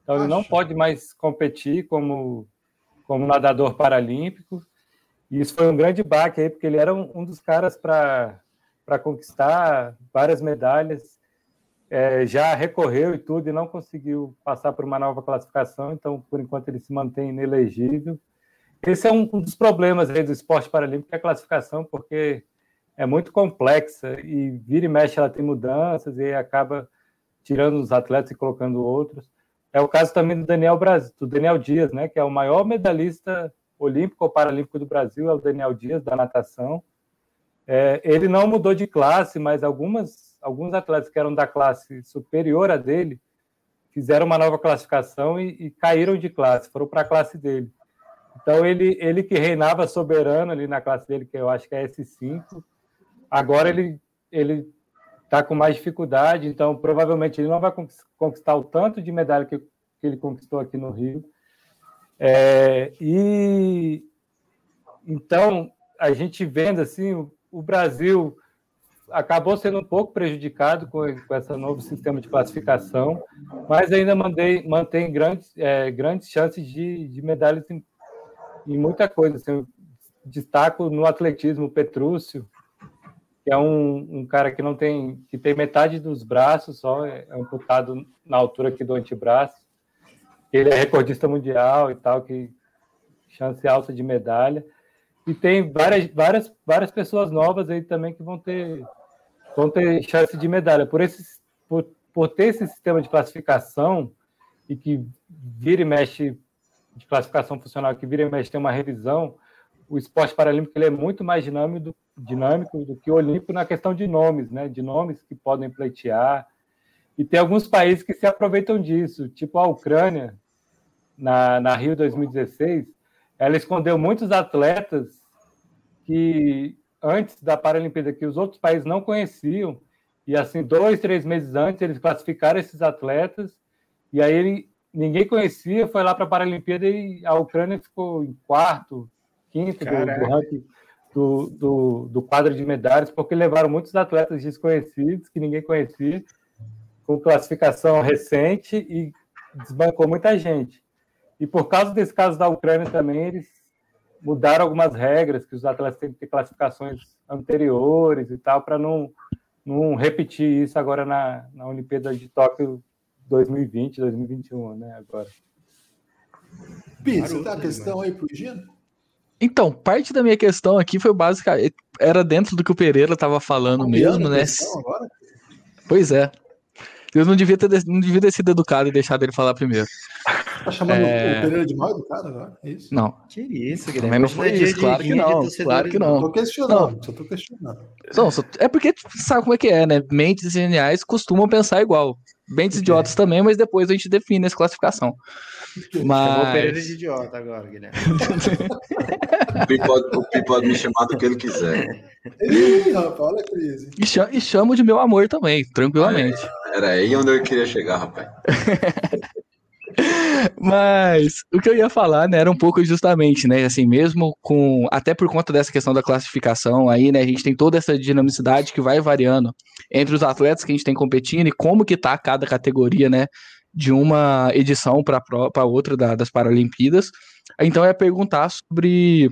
Então ele não pode mais competir como, como nadador paralímpico. E isso foi um grande baque aí, porque ele era um, um dos caras para para conquistar várias medalhas. É, já recorreu e tudo e não conseguiu passar por uma nova classificação, então, por enquanto, ele se mantém inelegível. Esse é um, um dos problemas do esporte paralímpico, é a classificação, porque é muito complexa e vira e mexe ela tem mudanças e acaba tirando os atletas e colocando outros. É o caso também do Daniel Brasil, do Daniel Dias, né, que é o maior medalhista olímpico ou paralímpico do Brasil, é o Daniel Dias da natação. É, ele não mudou de classe, mas algumas, alguns atletas que eram da classe superior a dele fizeram uma nova classificação e, e caíram de classe, foram para a classe dele. Então, ele, ele que reinava soberano ali na classe dele, que eu acho que é S5, agora ele ele está com mais dificuldade, então provavelmente ele não vai conquistar o tanto de medalha que, que ele conquistou aqui no Rio. É, e então a gente vendo assim o Brasil acabou sendo um pouco prejudicado com, com esse novo sistema de classificação, mas ainda mandei, mantém grandes, é, grandes chances de, de medalhas em, em, muita coisa. Assim, destaco no atletismo Petrúcio, que é um, um, cara que não tem que tem metade dos braços só, é amputado na altura aqui do antebraço. Ele é recordista mundial e tal, que chance alta de medalha. E tem várias, várias, várias pessoas novas aí também que vão ter, vão ter chance de medalha. Por, esse, por, por ter esse sistema de classificação e que vira e mexe de classificação funcional, que vira e mexe tem uma revisão, o esporte paralímpico ele é muito mais dinâmico dinâmico do que o olímpico na questão de nomes, né? De nomes que podem pleitear. E tem alguns países que se aproveitam disso, tipo a Ucrânia, na, na Rio 2016, ela escondeu muitos atletas que antes da Paralimpíada que os outros países não conheciam e assim dois três meses antes eles classificaram esses atletas e aí ele, ninguém conhecia foi lá para a Paralimpíada e a Ucrânia ficou em quarto quinto do, do ranking do, do, do, quadro de medalhas porque levaram muitos atletas desconhecidos que ninguém conhecia com classificação recente e desbancou muita gente. E por causa desse caso da Ucrânia também, eles mudaram algumas regras, que os atletas têm que ter classificações anteriores e tal, para não, não repetir isso agora na, na Olimpíada de Tóquio 2020, 2021, né? Agora. Pi, você tá a questão aí pro Gino? Então, parte da minha questão aqui foi básica, era dentro do que o Pereira estava falando tá mesmo, né? Pois é. Eu não devia, ter, não devia ter sido educado e deixado ele falar primeiro. Tá chamando é... o Pereira de mal educado agora? É isso? Não. Que isso, Guilherme? Também não foi isso, claro que não. Claro que não. Tô questionando, não. só tô questionando. Não, só, é porque sabe como é que é, né? Mentes geniais costumam pensar igual. bem desidiotas também, mas depois a gente define essa classificação. Mas... Chamou Pereira de idiota agora, Guilherme. o Pi pode, me chamar do que ele quiser. Ih, rapaz, olha a crise. E, chamo, e chamo de meu amor também, tranquilamente. Era aí onde eu queria chegar, rapaz. Mas o que eu ia falar, né, era um pouco justamente, né, assim, mesmo com, até por conta dessa questão da classificação aí, né, a gente tem toda essa dinamicidade que vai variando entre os atletas que a gente tem competindo e como que tá cada categoria, né, de uma edição para outra da, das Paralimpíadas. Então ia perguntar sobre,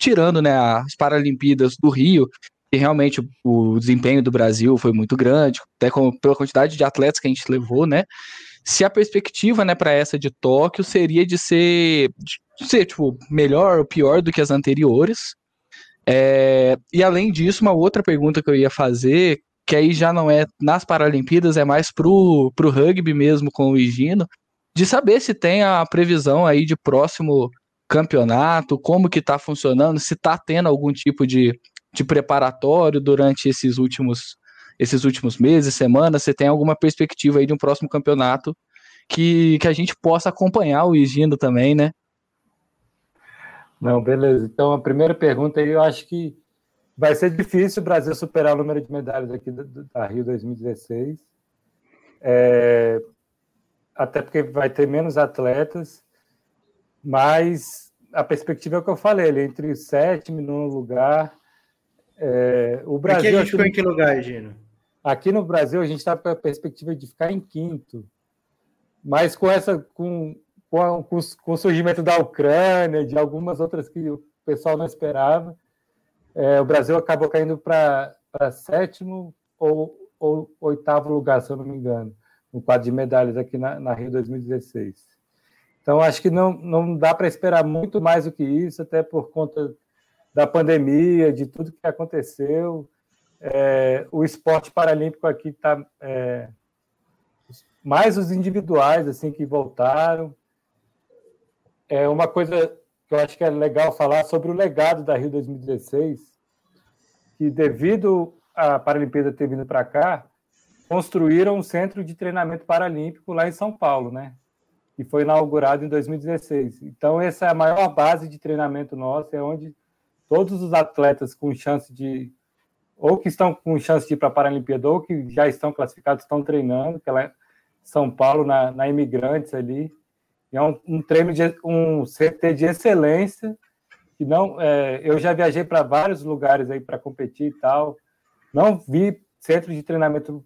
tirando, né, as Paralimpíadas do Rio, que realmente o desempenho do Brasil foi muito grande, até com, pela quantidade de atletas que a gente levou, né, se a perspectiva, né, para essa de Tóquio seria de ser, de ser tipo, melhor ou pior do que as anteriores. É, e além disso, uma outra pergunta que eu ia fazer, que aí já não é nas Paralimpíadas, é mais pro, pro rugby mesmo com o Higino, de saber se tem a previsão aí de próximo campeonato, como que tá funcionando, se tá tendo algum tipo de, de preparatório durante esses últimos esses últimos meses, semanas, você tem alguma perspectiva aí de um próximo campeonato que, que a gente possa acompanhar o Higino também, né? Não, beleza. Então, a primeira pergunta aí, eu acho que vai ser difícil o Brasil superar o número de medalhas aqui da, da Rio 2016. É, até porque vai ter menos atletas, mas a perspectiva é o que eu falei, ele entre o sétimo e nono lugar. É, o Brasil. Aqui a gente ficou em que lugar, Gino? Aqui no Brasil, a gente está com a perspectiva de ficar em quinto. Mas com essa com, com, com, o surgimento da Ucrânia, de algumas outras que o pessoal não esperava, é, o Brasil acabou caindo para sétimo ou, ou, oitavo lugar, se eu não me engano, no quadro de medalhas aqui na, na Rio 2016. Então, acho que não, não dá para esperar muito mais do que isso, até por conta da pandemia, de tudo que aconteceu. É, o esporte paralímpico aqui está é, mais os individuais assim que voltaram. É uma coisa que eu acho que é legal falar sobre o legado da Rio 2016, que devido à Paralimpíada ter vindo para cá, construíram um centro de treinamento paralímpico lá em São Paulo, né? Que foi inaugurado em 2016. Então essa é a maior base de treinamento nosso, é onde todos os atletas com chance de ou que estão com chance de ir para a Paralimpíada, ou que já estão classificados, estão treinando, que é São Paulo, na, na Imigrantes ali. E é um, um treino de um CT de excelência, que não. É, eu já viajei para vários lugares aí para competir e tal. Não vi centro de treinamento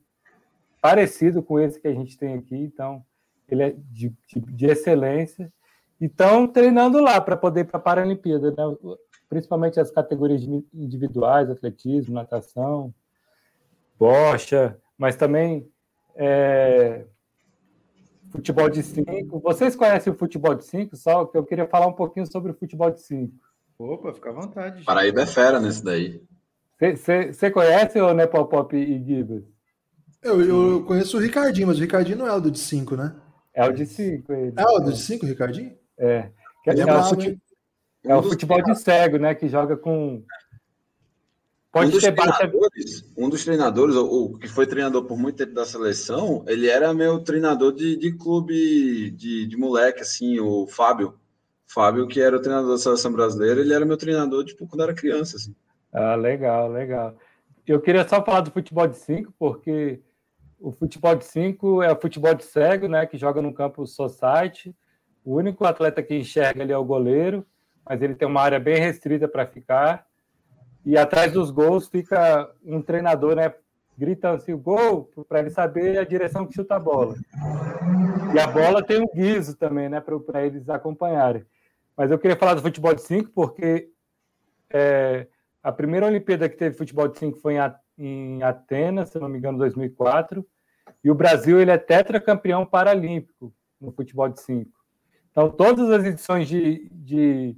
parecido com esse que a gente tem aqui, então ele é de, de, de excelência. E estão treinando lá para poder ir para a Paralimpíada. Né? Principalmente as categorias individuais, atletismo, natação, bocha, mas também é, futebol de cinco. Vocês conhecem o futebol de cinco? Só que eu queria falar um pouquinho sobre o futebol de cinco. Opa, fica à vontade. Gente. Paraíba é fera nesse daí. Você conhece o Nepopop e Gibas? Eu, eu conheço o Ricardinho, mas o Ricardinho não é o do de 5, né? É o de 5. É o do de 5, Ricardinho? É. Ele é, é, é o futebol de cego, né? Que joga com. Pode um ter baixa. Um dos treinadores, o, que foi treinador por muito tempo da seleção, ele era meu treinador de, de clube de, de moleque, assim, o Fábio. Fábio, que era o treinador da seleção brasileira, ele era meu treinador, tipo, quando era criança, assim. Ah, legal, legal. Eu queria só falar do futebol de cinco, porque o futebol de cinco é o futebol de cego, né? Que joga no campo society. O único atleta que enxerga ali é o goleiro mas ele tem uma área bem restrita para ficar. E atrás dos gols fica um treinador, né, gritando assim, gol, para ele saber a direção que chuta a bola. E a bola tem um guiso também, né, para eles acompanharem. Mas eu queria falar do futebol de 5 porque é, a primeira Olimpíada que teve futebol de 5 foi em, em Atenas, se não me engano, 2004. E o Brasil ele é tetracampeão paralímpico no futebol de 5. Então, todas as edições de, de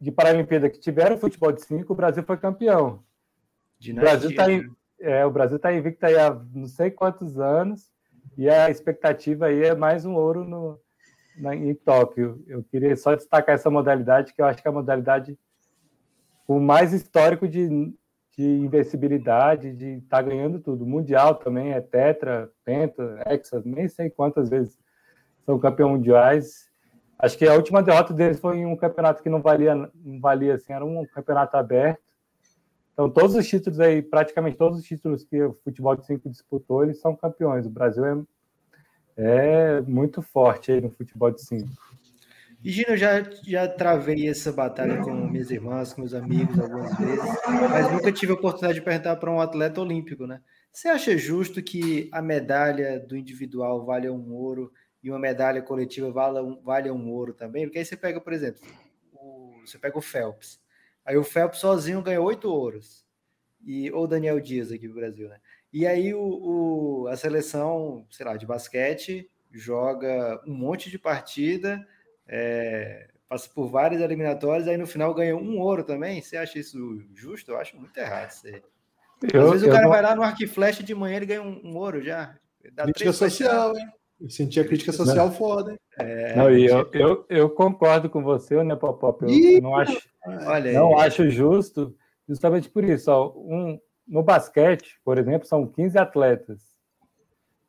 de Paralimpíada que tiveram futebol de 5, o Brasil foi campeão. o Brasil está né? é, o Brasil tá invicto aí há não sei quantos anos e a expectativa aí é mais um ouro no, na, em Tóquio. Eu queria só destacar essa modalidade, que eu acho que é a modalidade com mais histórico de, de invencibilidade, de estar tá ganhando tudo. Mundial também é tetra, penta, hexa, nem sei quantas vezes são campeões mundiais. Acho que a última derrota deles foi em um campeonato que não valia, não valia assim, era um campeonato aberto. Então, todos os títulos aí, praticamente todos os títulos que o futebol de cinco disputou, eles são campeões. O Brasil é, é muito forte aí no futebol de cinco. E Gino, eu já, já travei essa batalha com minhas irmãs, com meus amigos algumas vezes, mas nunca tive a oportunidade de perguntar para um atleta olímpico, né? Você acha justo que a medalha do individual valha um ouro e uma medalha coletiva valha um, valha um ouro também? Porque aí você pega, por exemplo, o, você pega o Phelps. Aí o Phelps sozinho ganhou oito ouros. E, ou o Daniel Dias aqui do Brasil, né? E aí o, o, a seleção, sei lá, de basquete joga um monte de partida é, passa por várias eliminatórias, aí no final ganha um ouro também. Você acha isso justo? Eu acho muito errado. Você... Eu, Às vezes o cara não... vai lá no arco e flecha de manhã ele ganha um, um ouro já. Dá crítica social, hein? Eu senti a crítica social não. foda, hein? É, não, e eu, eu, eu, concordo com você, né, Popop? Eu, eu não acho, Olha não acho justo, justamente por isso. Ó, um, no basquete, por exemplo, são 15 atletas.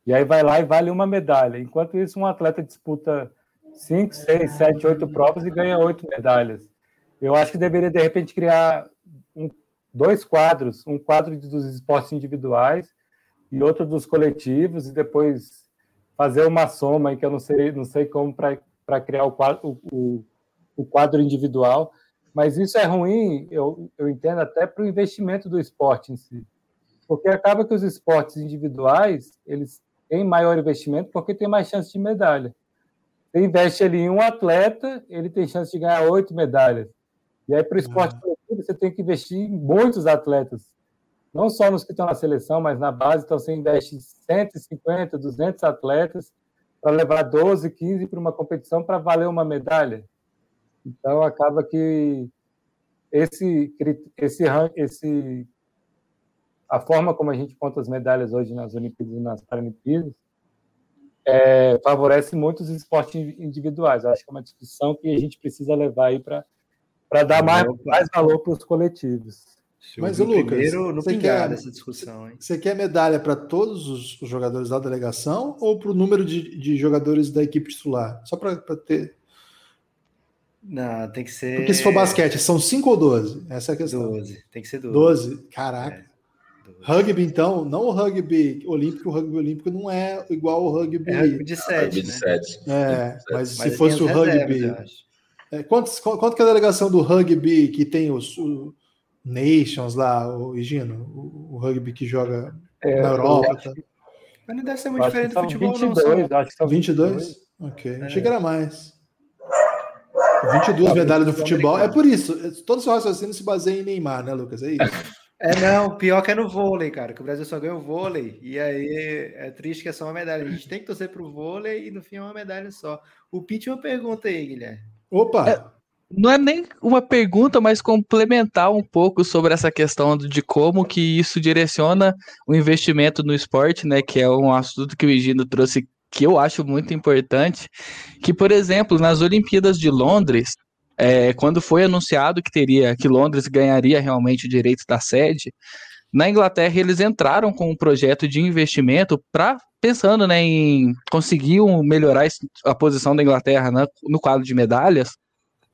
E aí vai lá e vale uma medalha. Enquanto isso, um atleta disputa cinco, seis, sete, oito provas e ganha oito medalhas. Eu acho que deveria, de repente, criar um, dois quadros, um quadro dos esportes individuais e outro dos coletivos, e depois fazer uma soma, que eu não sei, não sei como para criar o quadro, o, o quadro individual, mas isso é ruim, eu, eu entendo, até para o investimento do esporte em si. Porque acaba que os esportes individuais, eles têm maior investimento porque tem mais chance de medalha. Você investe ali em um atleta, ele tem chance de ganhar oito medalhas. E aí, para o esporte coletivo, você tem que investir em muitos atletas. Não só nos que estão na seleção, mas na base. Então, você investe 150, 200 atletas para levar 12, 15 para uma competição para valer uma medalha. Então, acaba que esse, esse, esse, a forma como a gente conta as medalhas hoje nas Olimpíadas e nas Paralimpíadas é, favorece muito os esportes individuais. Acho que é uma discussão que a gente precisa levar aí para dar mais, mais valor para os coletivos. Mas, Lucas, primeiro você quer, dessa discussão, hein? Você quer medalha para todos os jogadores da delegação ou para o número de, de jogadores da equipe titular? Só para ter. Não, tem que ser. Porque se for basquete, são 5 ou 12? Essa é a questão. 12, tem que ser 12. 12, caraca. É. Rugby, então, não o rugby olímpico, o rugby olímpico não é igual ao rugby. É rugby de 7. Né? É, mas, mas se fosse o rugby. É, quantos, quanto que é a delegação do rugby que tem os o Nations lá, o Higino, o, o rugby que joga é, na Europa? Tá? Mas não deve ser muito diferente do futebol, 22, não. Acho que são 22? 22? Ok, é. achei que era mais. 22 medalhas no futebol. É por isso, todos os raciocínios se baseiam em Neymar, né, Lucas? É isso. É, não, pior que é no vôlei, cara, que o Brasil só ganha o vôlei, e aí é triste que é só uma medalha. A gente tem que torcer pro vôlei e no fim é uma medalha só. O Pete, uma pergunta aí, Guilherme. Opa! É, não é nem uma pergunta, mas complementar um pouco sobre essa questão de como que isso direciona o investimento no esporte, né, que é um assunto que o Egino trouxe que eu acho muito importante, que, por exemplo, nas Olimpíadas de Londres, é, quando foi anunciado que teria que Londres ganharia realmente o direito da sede, na Inglaterra eles entraram com um projeto de investimento para pensando né, em conseguir melhorar a posição da Inglaterra né, no quadro de medalhas,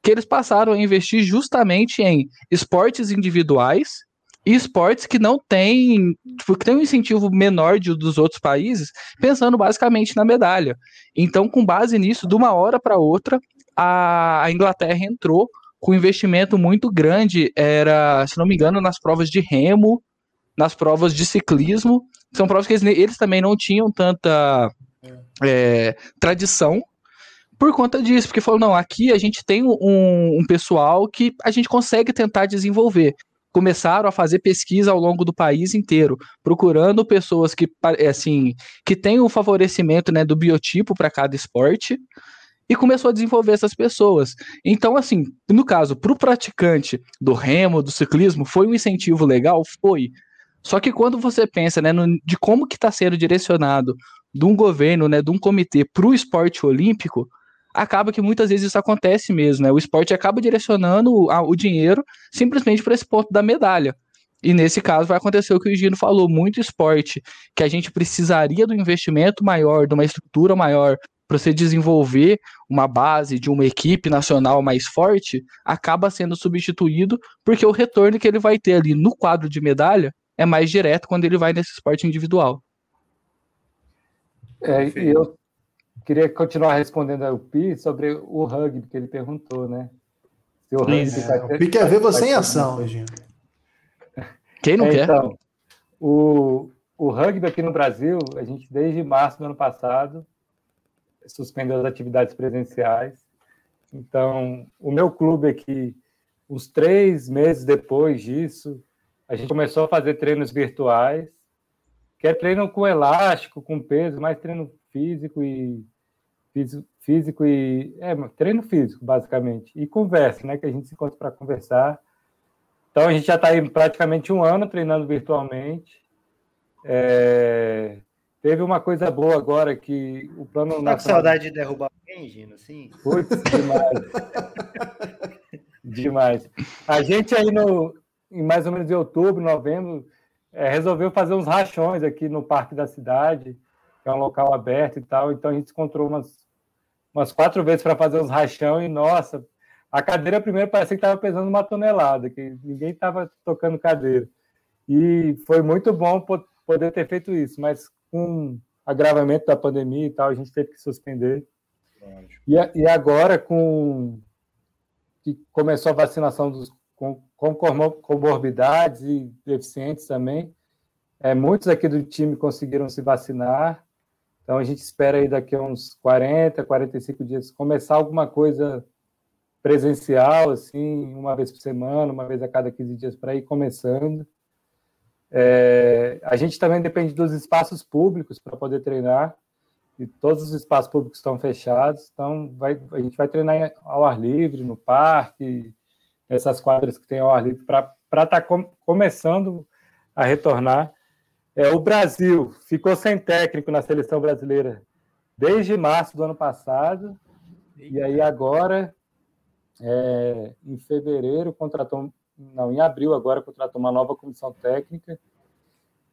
que eles passaram a investir justamente em esportes individuais e esportes que não têm, tipo, que tem um incentivo menor de, dos outros países, pensando basicamente na medalha. Então, com base nisso, de uma hora para outra, a, Inglaterra entrou com um investimento muito grande, era, se não me engano, nas provas de remo, nas provas de ciclismo, são provas que eles, eles também não tinham tanta é, tradição por conta disso, porque falou, não, aqui a gente tem um, um, pessoal que a gente consegue tentar desenvolver. Começaram a fazer pesquisa ao longo do país inteiro, procurando pessoas que, assim, que têm o favorecimento né, do biotipo para cada esporte, e começou a desenvolver essas pessoas. Então, assim, no caso, para o praticante do remo, do ciclismo, foi um incentivo legal? Foi. Só que quando você pensa né, no, de como que está sendo direcionado de um governo, né, de um comitê para o esporte olímpico, acaba que muitas vezes isso acontece mesmo, né? O esporte acaba direcionando o, a, o dinheiro simplesmente para esse ponto da medalha. E nesse caso vai acontecer o que o Gino falou, muito esporte que a gente precisaria do investimento maior, de uma estrutura maior para você desenvolver uma base de uma equipe nacional mais forte, acaba sendo substituído porque o retorno que ele vai ter ali no quadro de medalha é mais direto quando ele vai nesse esporte individual. É, eu queria continuar respondendo ao Pi sobre o rugby que ele perguntou, né? Se o rugby é, tá... o Pi quer ver você em ação, Regina. Quem não é, quer? Então, o, o rugby aqui no Brasil, a gente desde março do ano passado suspendeu as atividades presenciais. Então, o meu clube aqui, uns três meses depois disso, a gente começou a fazer treinos virtuais, que é treino com elástico, com peso, mais treino físico e físico e é treino físico basicamente e conversa, né? Que a gente se encontra para conversar. Então a gente já está aí praticamente um ano treinando virtualmente. É... Teve uma coisa boa agora que o plano. Tá com saudade de derrubar alguém, Gino? Sim. Putz, demais. demais. A gente aí no, em mais ou menos em outubro, novembro, é, resolveu fazer uns rachões aqui no Parque da Cidade, que é um local aberto e tal. Então a gente encontrou umas, umas quatro vezes para fazer uns rachão e, nossa, a cadeira primeiro parecia que estava pesando uma tonelada, que ninguém estava tocando cadeira. E foi muito bom poder ter feito isso, mas com agravamento da pandemia e tal, a gente teve que suspender. E, e agora, com que começou a vacinação dos, com, com comorbidades e deficientes também, é, muitos aqui do time conseguiram se vacinar. Então, a gente espera aí daqui a uns 40, 45 dias começar alguma coisa presencial, assim, uma vez por semana, uma vez a cada 15 dias, para ir começando. É, a gente também depende dos espaços públicos para poder treinar, e todos os espaços públicos estão fechados, então vai, a gente vai treinar ao ar livre, no parque, essas quadras que tem ao ar livre, para estar tá com, começando a retornar. É, o Brasil ficou sem técnico na seleção brasileira desde março do ano passado, e aí agora, é, em fevereiro, contratou não, em abril agora contratou uma nova comissão técnica.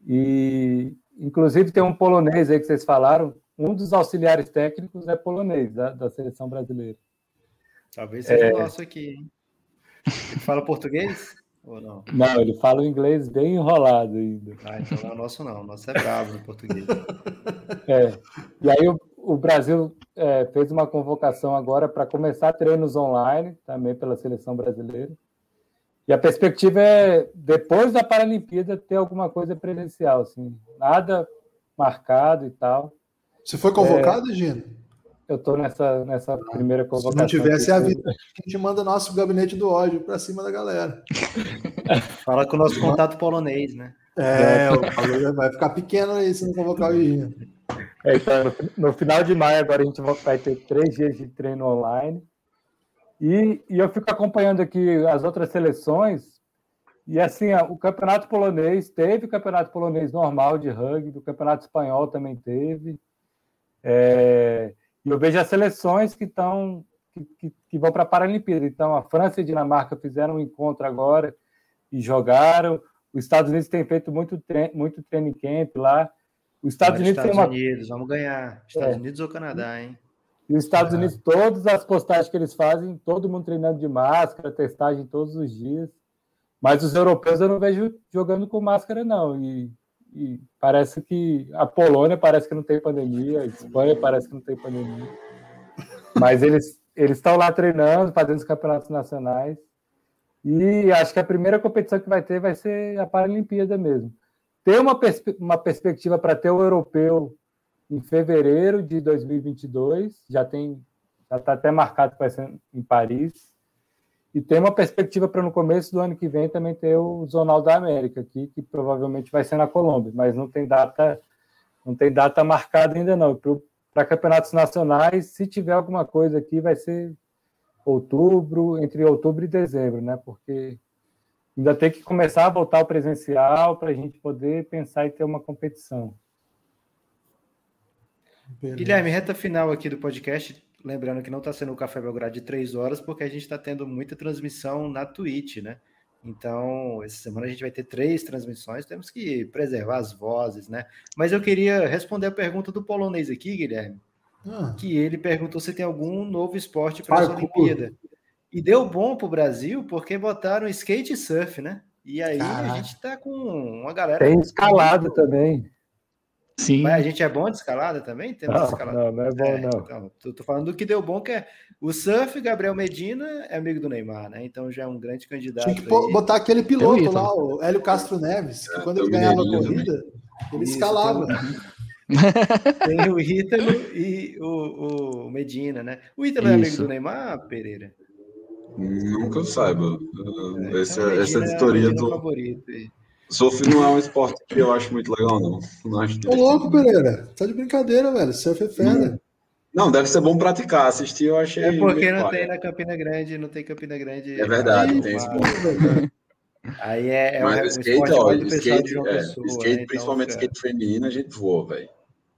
E inclusive tem um polonês aí que vocês falaram, um dos auxiliares técnicos é polonês da, da seleção brasileira. Talvez seja é... o nosso aqui, hein? Ele fala português ou não? Não, ele fala inglês bem enrolado ainda. Ah, então não é o nosso não, o nosso é bravo no português. É. E aí o, o Brasil é, fez uma convocação agora para começar treinos online, também pela seleção brasileira. E a perspectiva é, depois da Paralimpíada, ter alguma coisa presencial, assim, nada marcado e tal. Você foi convocado, é, Gino? Eu estou nessa, nessa ah, primeira convocação. Se não tivesse a vida, a gente manda nosso gabinete do ódio para cima da galera. Fala com o nosso contato polonês, né? É, o vai ficar pequeno aí se não convocar o Gino. É, então, no, no final de maio, agora a gente vai ter três dias de treino online. E, e eu fico acompanhando aqui as outras seleções, e assim, o campeonato polonês teve campeonato polonês normal de rugby, o campeonato espanhol também teve. É, e eu vejo as seleções que estão que, que, que, vão para a Paralimpíada. Então, a França e a Dinamarca fizeram um encontro agora e jogaram. Os Estados Unidos têm feito muito, tre muito training camp lá. Os Estados Unidos Estados tem uma... Unidos, vamos ganhar. Estados é. Unidos ou Canadá, hein? E os Estados Unidos, todas as postagens que eles fazem, todo mundo treinando de máscara, testagem todos os dias. Mas os europeus eu não vejo jogando com máscara, não. E, e parece que a Polônia parece que não tem pandemia, a Espanha parece que não tem pandemia. Mas eles eles estão lá treinando, fazendo os campeonatos nacionais. E acho que a primeira competição que vai ter vai ser a Paralimpíada mesmo. Ter uma, pers uma perspectiva para ter o europeu em fevereiro de 2022, já tem já está até marcado para ser em Paris. E tem uma perspectiva para no começo do ano que vem também ter o Zonal da América aqui, que provavelmente vai ser na Colômbia, mas não tem data não tem data marcada ainda não. Para campeonatos nacionais, se tiver alguma coisa aqui, vai ser outubro, entre outubro e dezembro, né? Porque ainda tem que começar a voltar ao presencial para a gente poder pensar em ter uma competição. Beleza. Guilherme, reta final aqui do podcast. Lembrando que não está sendo o Café Belgrado de três horas, porque a gente está tendo muita transmissão na Twitch, né? Então, essa semana a gente vai ter três transmissões, temos que preservar as vozes, né? Mas eu queria responder a pergunta do polonês aqui, Guilherme, ah. que ele perguntou se tem algum novo esporte para essa Olimpíada. E deu bom para o Brasil porque botaram skate e surf, né? E aí a gente está com uma galera. Tem escalada também. Sim. Mas a gente é bom de escalada também? Temos não, escalada. não, não é bom, é, não. Então, tô, tô, falando do que deu bom, que é o surf, Gabriel Medina é amigo do Neymar, né? Então já é um grande candidato. Tinha que aí. botar aquele piloto lá, o Hélio Castro Neves, que é, quando ele ganhava a corrida, ele Isso, escalava. Tem o Ítalo e o, o, Medina, né? O Ítalo é amigo do Neymar, Pereira? Nunca saiba. É, essa, então, essa editoria é do. Favorito aí. Surf não é um esporte que eu acho muito legal, não. não acho Ô, louco, Pereira. Tá de brincadeira, velho. Surf é fera. Não, deve ser bom praticar. Assistir eu achei. É porque não tem na Campina Grande, não tem Campina Grande. É verdade, aí, tem esse ponto. Aí é, é Mas um, skate, ó, skate, é, Pessoa, skate né? principalmente então, skate feminino, a gente voa, velho.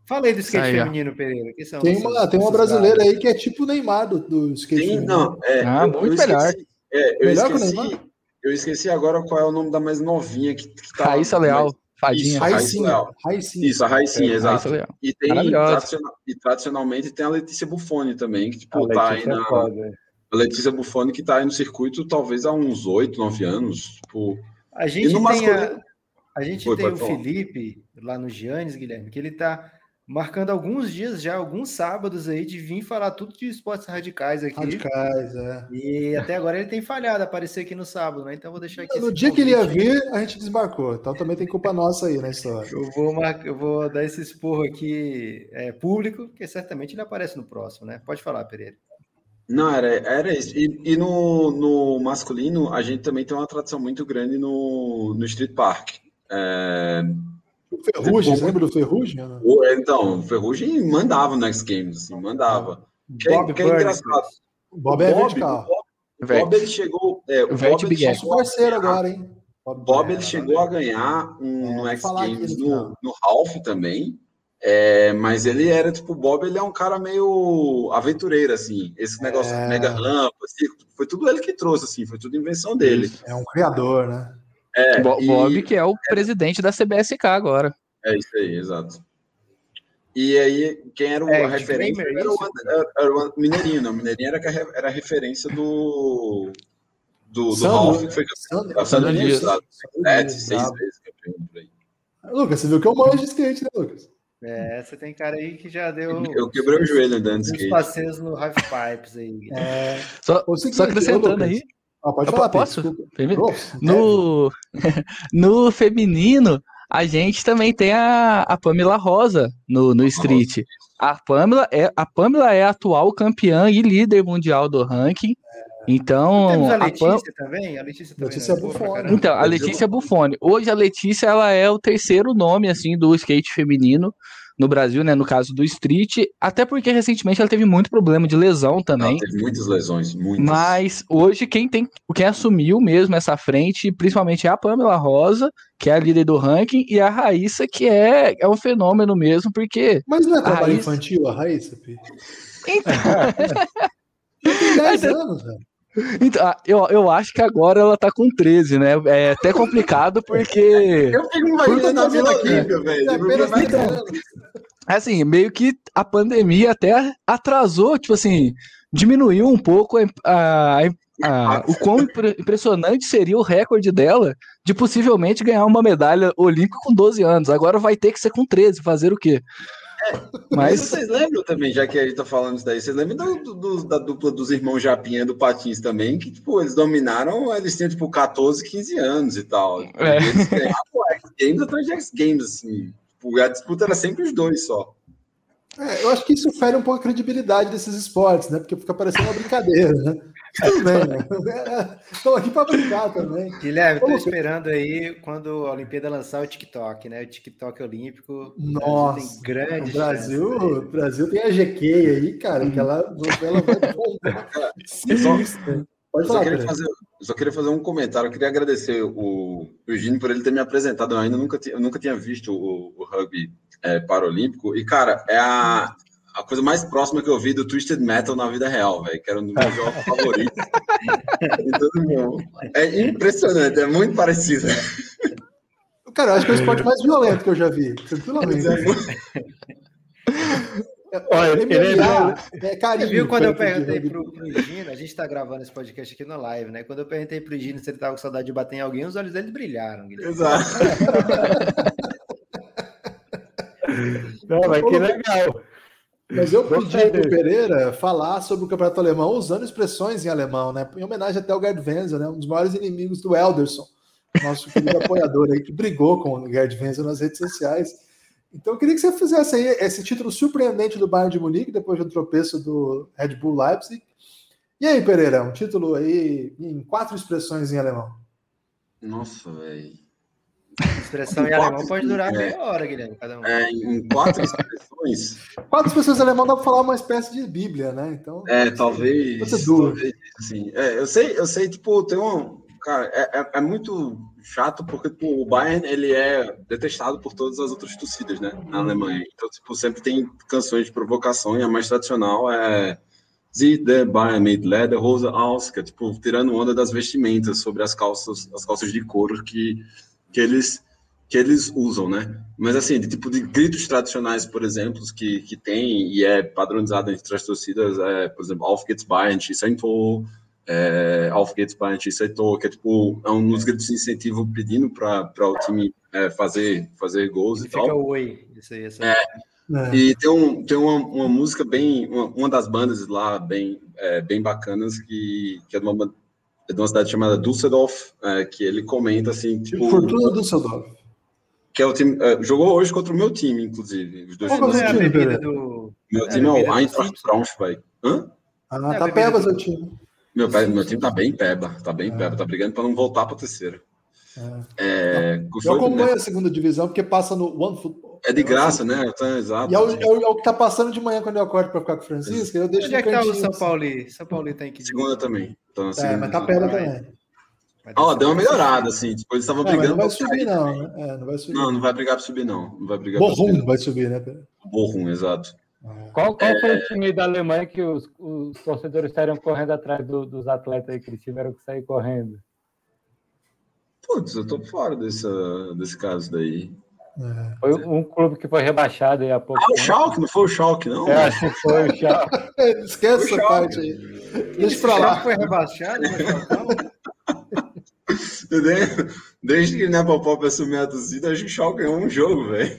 Falei do skate aí, feminino, Pereira. Que são tem, uma, tem uma brasileira aí que é tipo o Neymar do, do skate tem, feminino. Não, é, ah, muito eu melhor. Esqueci, é, eu melhor esqueci, eu esqueci agora qual é o nome da mais novinha que, que tá. Raíssa Leal. Mais... Fadinha. Isso, Raicinha. Raicinha. Isso, a Raicinha, é, exato. E, tem, tradicional, e tradicionalmente tem a Letícia Buffoni também, que tipo, tá aí na. É a Letícia Buffoni que tá aí no circuito talvez há uns oito, nove anos. Tipo, a gente tem, masculino... a, a gente Foi, tem o falar. Felipe lá no Giannis, Guilherme, que ele tá marcando alguns dias já, alguns sábados aí, de vir falar tudo de esportes radicais aqui. Radicais, é. E até agora ele tem falhado aparecer aqui no sábado, né? Então vou deixar aqui. No dia que ele ia vir, a gente desmarcou. Então também tem culpa nossa aí na história. Eu vou, mar... eu vou dar esse esporro aqui é, público, porque certamente ele aparece no próximo, né? Pode falar, Pereira. Não, era, era isso. E, e no, no masculino, a gente também tem uma tradição muito grande no, no Street Park. É, Ferrugem, lembra do Ferrugem? Então, o Ferrugem mandava no X Games, assim, mandava. Que, é, Bob que é engraçado. O Bob é vertical. O Bob, Bob ele chegou. É, o, o Bob ele chegou parceiro agora, hein? Bob, Bob ele chegou a ganhar um, é, no X Games no, no Ralph também. É, mas ele era tipo, o Bob ele é um cara meio aventureiro, assim. Esse negócio é... mega rampa, assim, foi tudo ele que trouxe, assim, foi tudo invenção dele. É um criador, né? É, Bob, e... que é o presidente da CBSK agora. É isso aí, exato. E aí, quem era é, a referência era o, era o, Mineirinho, não. Mineirinho era, era a referência do. Do, do Ralph, que foi Sandro, Sandro Dias. Sete, seis vezes campeão por aí. Lucas, você viu que eu manjo de skate, né, Lucas? É, você tem cara aí que já deu. Eu quebrei o joelho andando de skate. Os passeios no Half Pipes aí. É... Só, só acrescentando aí. Ah, pode falar, posso? No, no feminino, a gente também tem a, a Pamela Rosa no, no Street. A Pamela, é, a Pamela é a atual campeã e líder mundial do ranking. Então, Temos a Letícia a Pam... também? A Letícia também. Letícia é Buffoni. Então, a Letícia Buffoni. Hoje a Letícia ela é o terceiro nome assim do skate feminino no Brasil, né? No caso do Street, até porque recentemente ela teve muito problema de lesão também. Ela teve muitas lesões, muitas. Mas hoje quem tem, quem assumiu mesmo essa frente, principalmente é a Pamela Rosa, que é a líder do ranking, e a Raíssa, que é, é um fenômeno mesmo, porque. Mas não é trabalho Raíssa... infantil a Raíssa, Pi? Então. tem 10 anos, velho. Então, ah, eu, eu acho que agora ela tá com 13, né? É até complicado porque. Eu fico imaginando a Vila Olímpia, velho. Assim, meio que a pandemia até atrasou, tipo assim, diminuiu um pouco a, a, a, o quão impressionante seria o recorde dela de possivelmente ganhar uma medalha olímpica com 12 anos. Agora vai ter que ser com 13, fazer o quê? Mas... vocês lembram também, já que a gente tá falando isso daí, vocês lembram do, do, da dupla dos irmãos Japinha do Patins também, que, tipo, eles dominaram, eles tinham, tipo, 14, 15 anos e tal. É. Eles ganhavam X Games atrás de X Games, assim. Tipo, a disputa era sempre os dois só. É, eu acho que isso fere um pouco a credibilidade desses esportes, né? Porque fica parecendo uma brincadeira, né? Tudo bem, né? Estou aqui para brincar também. Guilherme, estou esperando aí quando a Olimpíada lançar o TikTok, né? O TikTok olímpico. Nossa, tem grande o Brasil, chance, o Brasil tem a GQ aí, cara, que ela, ela vai bombar. Pode falar, só, queria fazer, só queria fazer um comentário. Eu queria agradecer o Eugênio por ele ter me apresentado. Eu ainda nunca, eu nunca tinha visto o, o rugby é, paralímpico. E, cara, é a, a coisa mais próxima que eu vi do Twisted Metal na vida real, velho, que era um dos meus jogos favoritos. é impressionante, é muito parecido. Cara, eu acho que é o esporte mais violento que eu já vi, tranquilamente. Olha, MMA, é carinho. Você viu quando eu perguntei pro, pro Gino, a gente está gravando esse podcast aqui na live, né? Quando eu perguntei pro Gino se ele tava com saudade de bater em alguém, os olhos dele brilharam. Guilherme. Exato. Não, mas que legal. Mas eu pedi para o Pereira falar sobre o campeonato alemão usando expressões em alemão, né? Em homenagem até ao Gerd Wenzel, né? Um dos maiores inimigos do Elderson, nosso querido apoiador aí, que brigou com o Gerd Wenzel nas redes sociais. Então eu queria que você fizesse aí esse título surpreendente do Bayern de Munique, depois do tropeço do Red Bull Leipzig. E aí, Pereira, um título aí em quatro expressões em alemão. Nossa, velho. Expressão em alemão pode durar é, meia hora, Guilherme, cada um. É, em quatro expressões. quatro expressões em alemão dá para falar uma espécie de Bíblia, né? Então. É, talvez. talvez assim. É, eu sei, eu sei, tipo, tem um. Cara, é, é, é muito chato porque tipo, o Bayern ele é detestado por todas as outras torcidas, né? Na Alemanha. Então, tipo, sempre tem canções de provocação e a mais tradicional é. Sie der Bayern mit Lederhose aus, que é tipo tirando onda das vestimentas sobre as calças, as calças de couro que que eles que eles usam, né? Mas assim, de tipo de gritos tradicionais, por exemplo, que, que tem e é padronizado entre as torcidas, é, por exemplo, Auf geht's Bayern, Schießentor, é, Auf geht's Bayern, Schießentor, que é tipo é um dos gritos de incentivo pedindo para o time é, fazer fazer gols e tal. Fica oi, isso aí, isso aí. É, é. E tem, um, tem uma, uma música bem, uma, uma das bandas lá bem, é, bem bacanas que, que é de uma, é de uma cidade chamada Düsseldorf, é, que ele comenta assim, tipo... Fortuna Düsseldorf. Que é o time... É, jogou hoje contra o meu time, inclusive. Os dois Qual é a bebida do... Meu time é, o Eintracht Braunschweig. Hã? Ah, tá peba seu time. Meu, meu time tá bem peba, tá bem peba, tá brigando para não voltar para terceira. É. É, eu acompanho né? a segunda divisão porque passa no One Football. É de graça, né? Então, exato. E é o, é, o, é o, que tá passando de manhã quando eu acordo para ficar com o Francisco. Eu deixo Onde é que tá o São Paulo? São Paulo tem que. Segunda também. Então, assim, é, mas tá perto também. Ó, oh, deu uma melhorada, assim. Depois eles estavam brigando. Não vai subir, não. Né? É, não vai subir. Não, não vai brigar para subir, não. Não vai brigar Borrum vai subir, né? Borrum, exato. Qual, qual foi o time da Alemanha que os, os torcedores estavam correndo atrás do, dos atletas aí que eles tiveram que sair correndo? Putz, eu tô fora desse, desse caso daí. É. Foi um clube que foi rebaixado aí há pouco. Ah, o Schalke, não foi o Schalke, não? É, acho que foi o Schalke. Esquece essa parte aí. Deixa pra lá. foi rebaixado, Desde que o Nepopop assumiu a torcida, a gente ganhou um jogo, velho.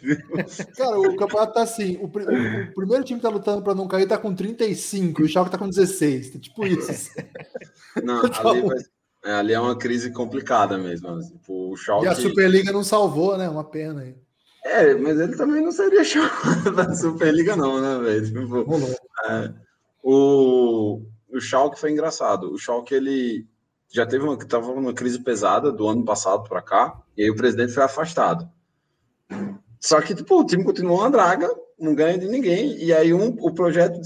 Cara, o campeonato tá assim: o, o, o, primeiro time que tá lutando pra não cair tá com 35, e o Schalke tá com 16. Tá tipo isso. Não, então, ali vai, é, ali é uma crise complicada mesmo. Assim. Tipo, o Schalke... E a Superliga não salvou, né? Uma pena aí. É, mas ele também não seria chamado da Superliga, não, né, velho? Tipo, é, o, o Schalke foi engraçado. O Schalke, ele já teve uma, tava uma crise pesada do ano passado para cá, e aí o presidente foi afastado. Só que, tipo, o time continuou uma draga, não ganha de ninguém, e aí um, o projeto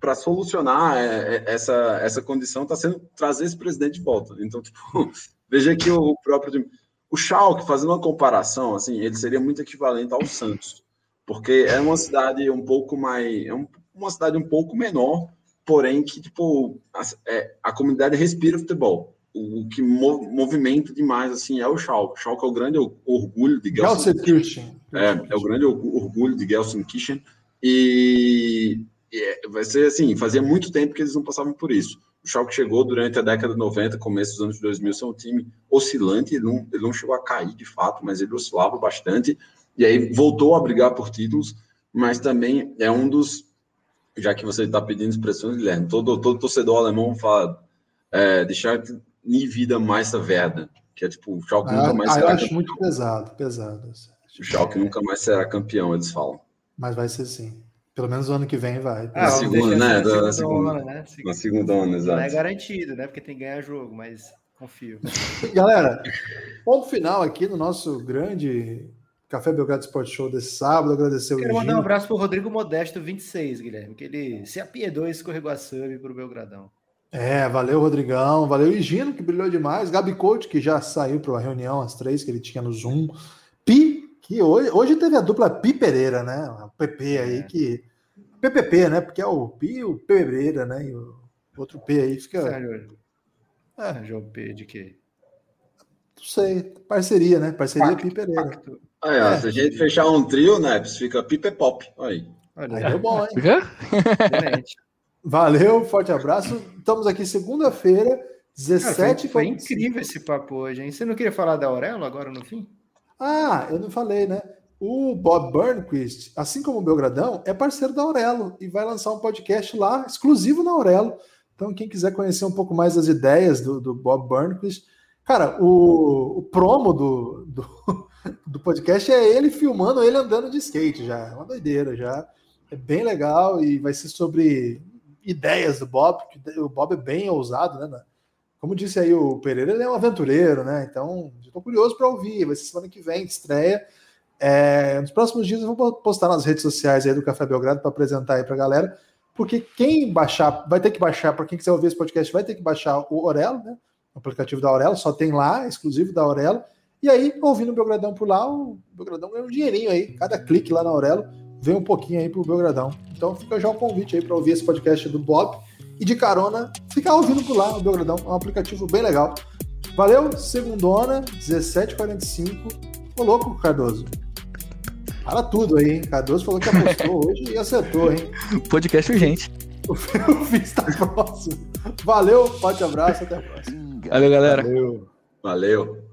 para solucionar é, é, essa, essa condição está sendo trazer esse presidente de volta. Então, tipo, veja que o próprio o Schalke, fazendo uma comparação, assim, ele seria muito equivalente ao Santos, porque é uma cidade um pouco mais, é um, uma cidade um pouco menor, porém que tipo a, é, a comunidade respira futebol. O, o que mov, movimenta demais assim é o Schalke. O Schalke é o grande orgulho de Gelsenkirchen. É, é o grande orgulho de Gelsenkirchen e é, vai ser assim, fazia muito tempo que eles não passavam por isso. O Schalke chegou durante a década de 90, começo dos anos 2000, são um time oscilante, ele não, ele não chegou a cair de fato, mas ele oscilava bastante, e aí voltou a brigar por títulos, mas também é um dos, já que você está pedindo expressões, Guilherme, todo, todo torcedor alemão fala, é, deixar nem vida mais verda, que é tipo, o Schalke ah, nunca mais ah, será eu acho campeão. muito pesado, pesado. O Schalke nunca mais será campeão, eles falam. Mas vai ser sim. Pelo menos o ano que vem vai. Ah, na segunda, né? Na segunda, segunda, onda, né? Na segunda onda, exato. Não é garantido, né? Porque tem que ganhar jogo, mas confio. Galera, ponto final aqui no nosso grande Café Belgrado Sport Show desse sábado. Agradecer Quero o mandar um abraço pro Rodrigo Modesto, 26, Guilherme, que ele se apiedou e escorregou a sub pro Belgradão. É, valeu, Rodrigão. Valeu, Higino, que brilhou demais. Gabi Coach, que já saiu para a reunião às três que ele tinha no Zoom. Pi, que hoje, hoje teve a dupla Pi Pereira, né? A PP aí, é. que PPP, né? Porque é o Pi e o Pereira, né? E o outro P aí fica. Sério? É. João P de quê? Não sei. Parceria, né? Parceria Pacto, Pi Pereira. Pacto. Aí, ó, é. se a gente fechar um trio, né? Fica Pipe Pop. Aí. Olha, aí deu bom, hein? Valeu, forte abraço. Estamos aqui segunda-feira, 17 ah, foi, foi incrível esse papo hoje, hein? Você não queria falar da Aurelo agora no fim? Ah, eu não falei, né? O Bob Burnquist, assim como o Belgradão, é parceiro da Aurelo e vai lançar um podcast lá, exclusivo na Aurelo. Então, quem quiser conhecer um pouco mais das ideias do, do Bob Burnquist, cara, o, o promo do, do, do, podcast é ele filmando ele andando de skate já. É uma doideira já. É bem legal e vai ser sobre ideias do Bob, que o Bob é bem ousado, né? Como disse aí o Pereira, ele é um aventureiro, né? Então, estou curioso para ouvir. Vai ser semana que vem, estreia. É, nos próximos dias eu vou postar nas redes sociais aí do Café Belgrado para apresentar aí para a galera, porque quem baixar, vai ter que baixar, para quem quiser ouvir esse podcast, vai ter que baixar o Aurelo, né? O aplicativo da Aurelo, só tem lá, exclusivo da Aurelo. E aí, ouvindo o Belgradão por lá, o Belgradão ganha um dinheirinho aí. Cada clique lá na Aurelo vem um pouquinho aí pro Belgradão. Então fica já o convite aí para ouvir esse podcast do Bob e de carona, ficar ouvindo por lá o Belgradão. É um aplicativo bem legal. Valeu, segundona, 17h45. Ô louco, Cardoso. Para tudo aí, hein? Cardoso falou que apostou hoje e acertou, hein? Podcast urgente. O fim está próximo. Valeu, forte abraço, até a próxima. Valeu, galera. Valeu. Valeu.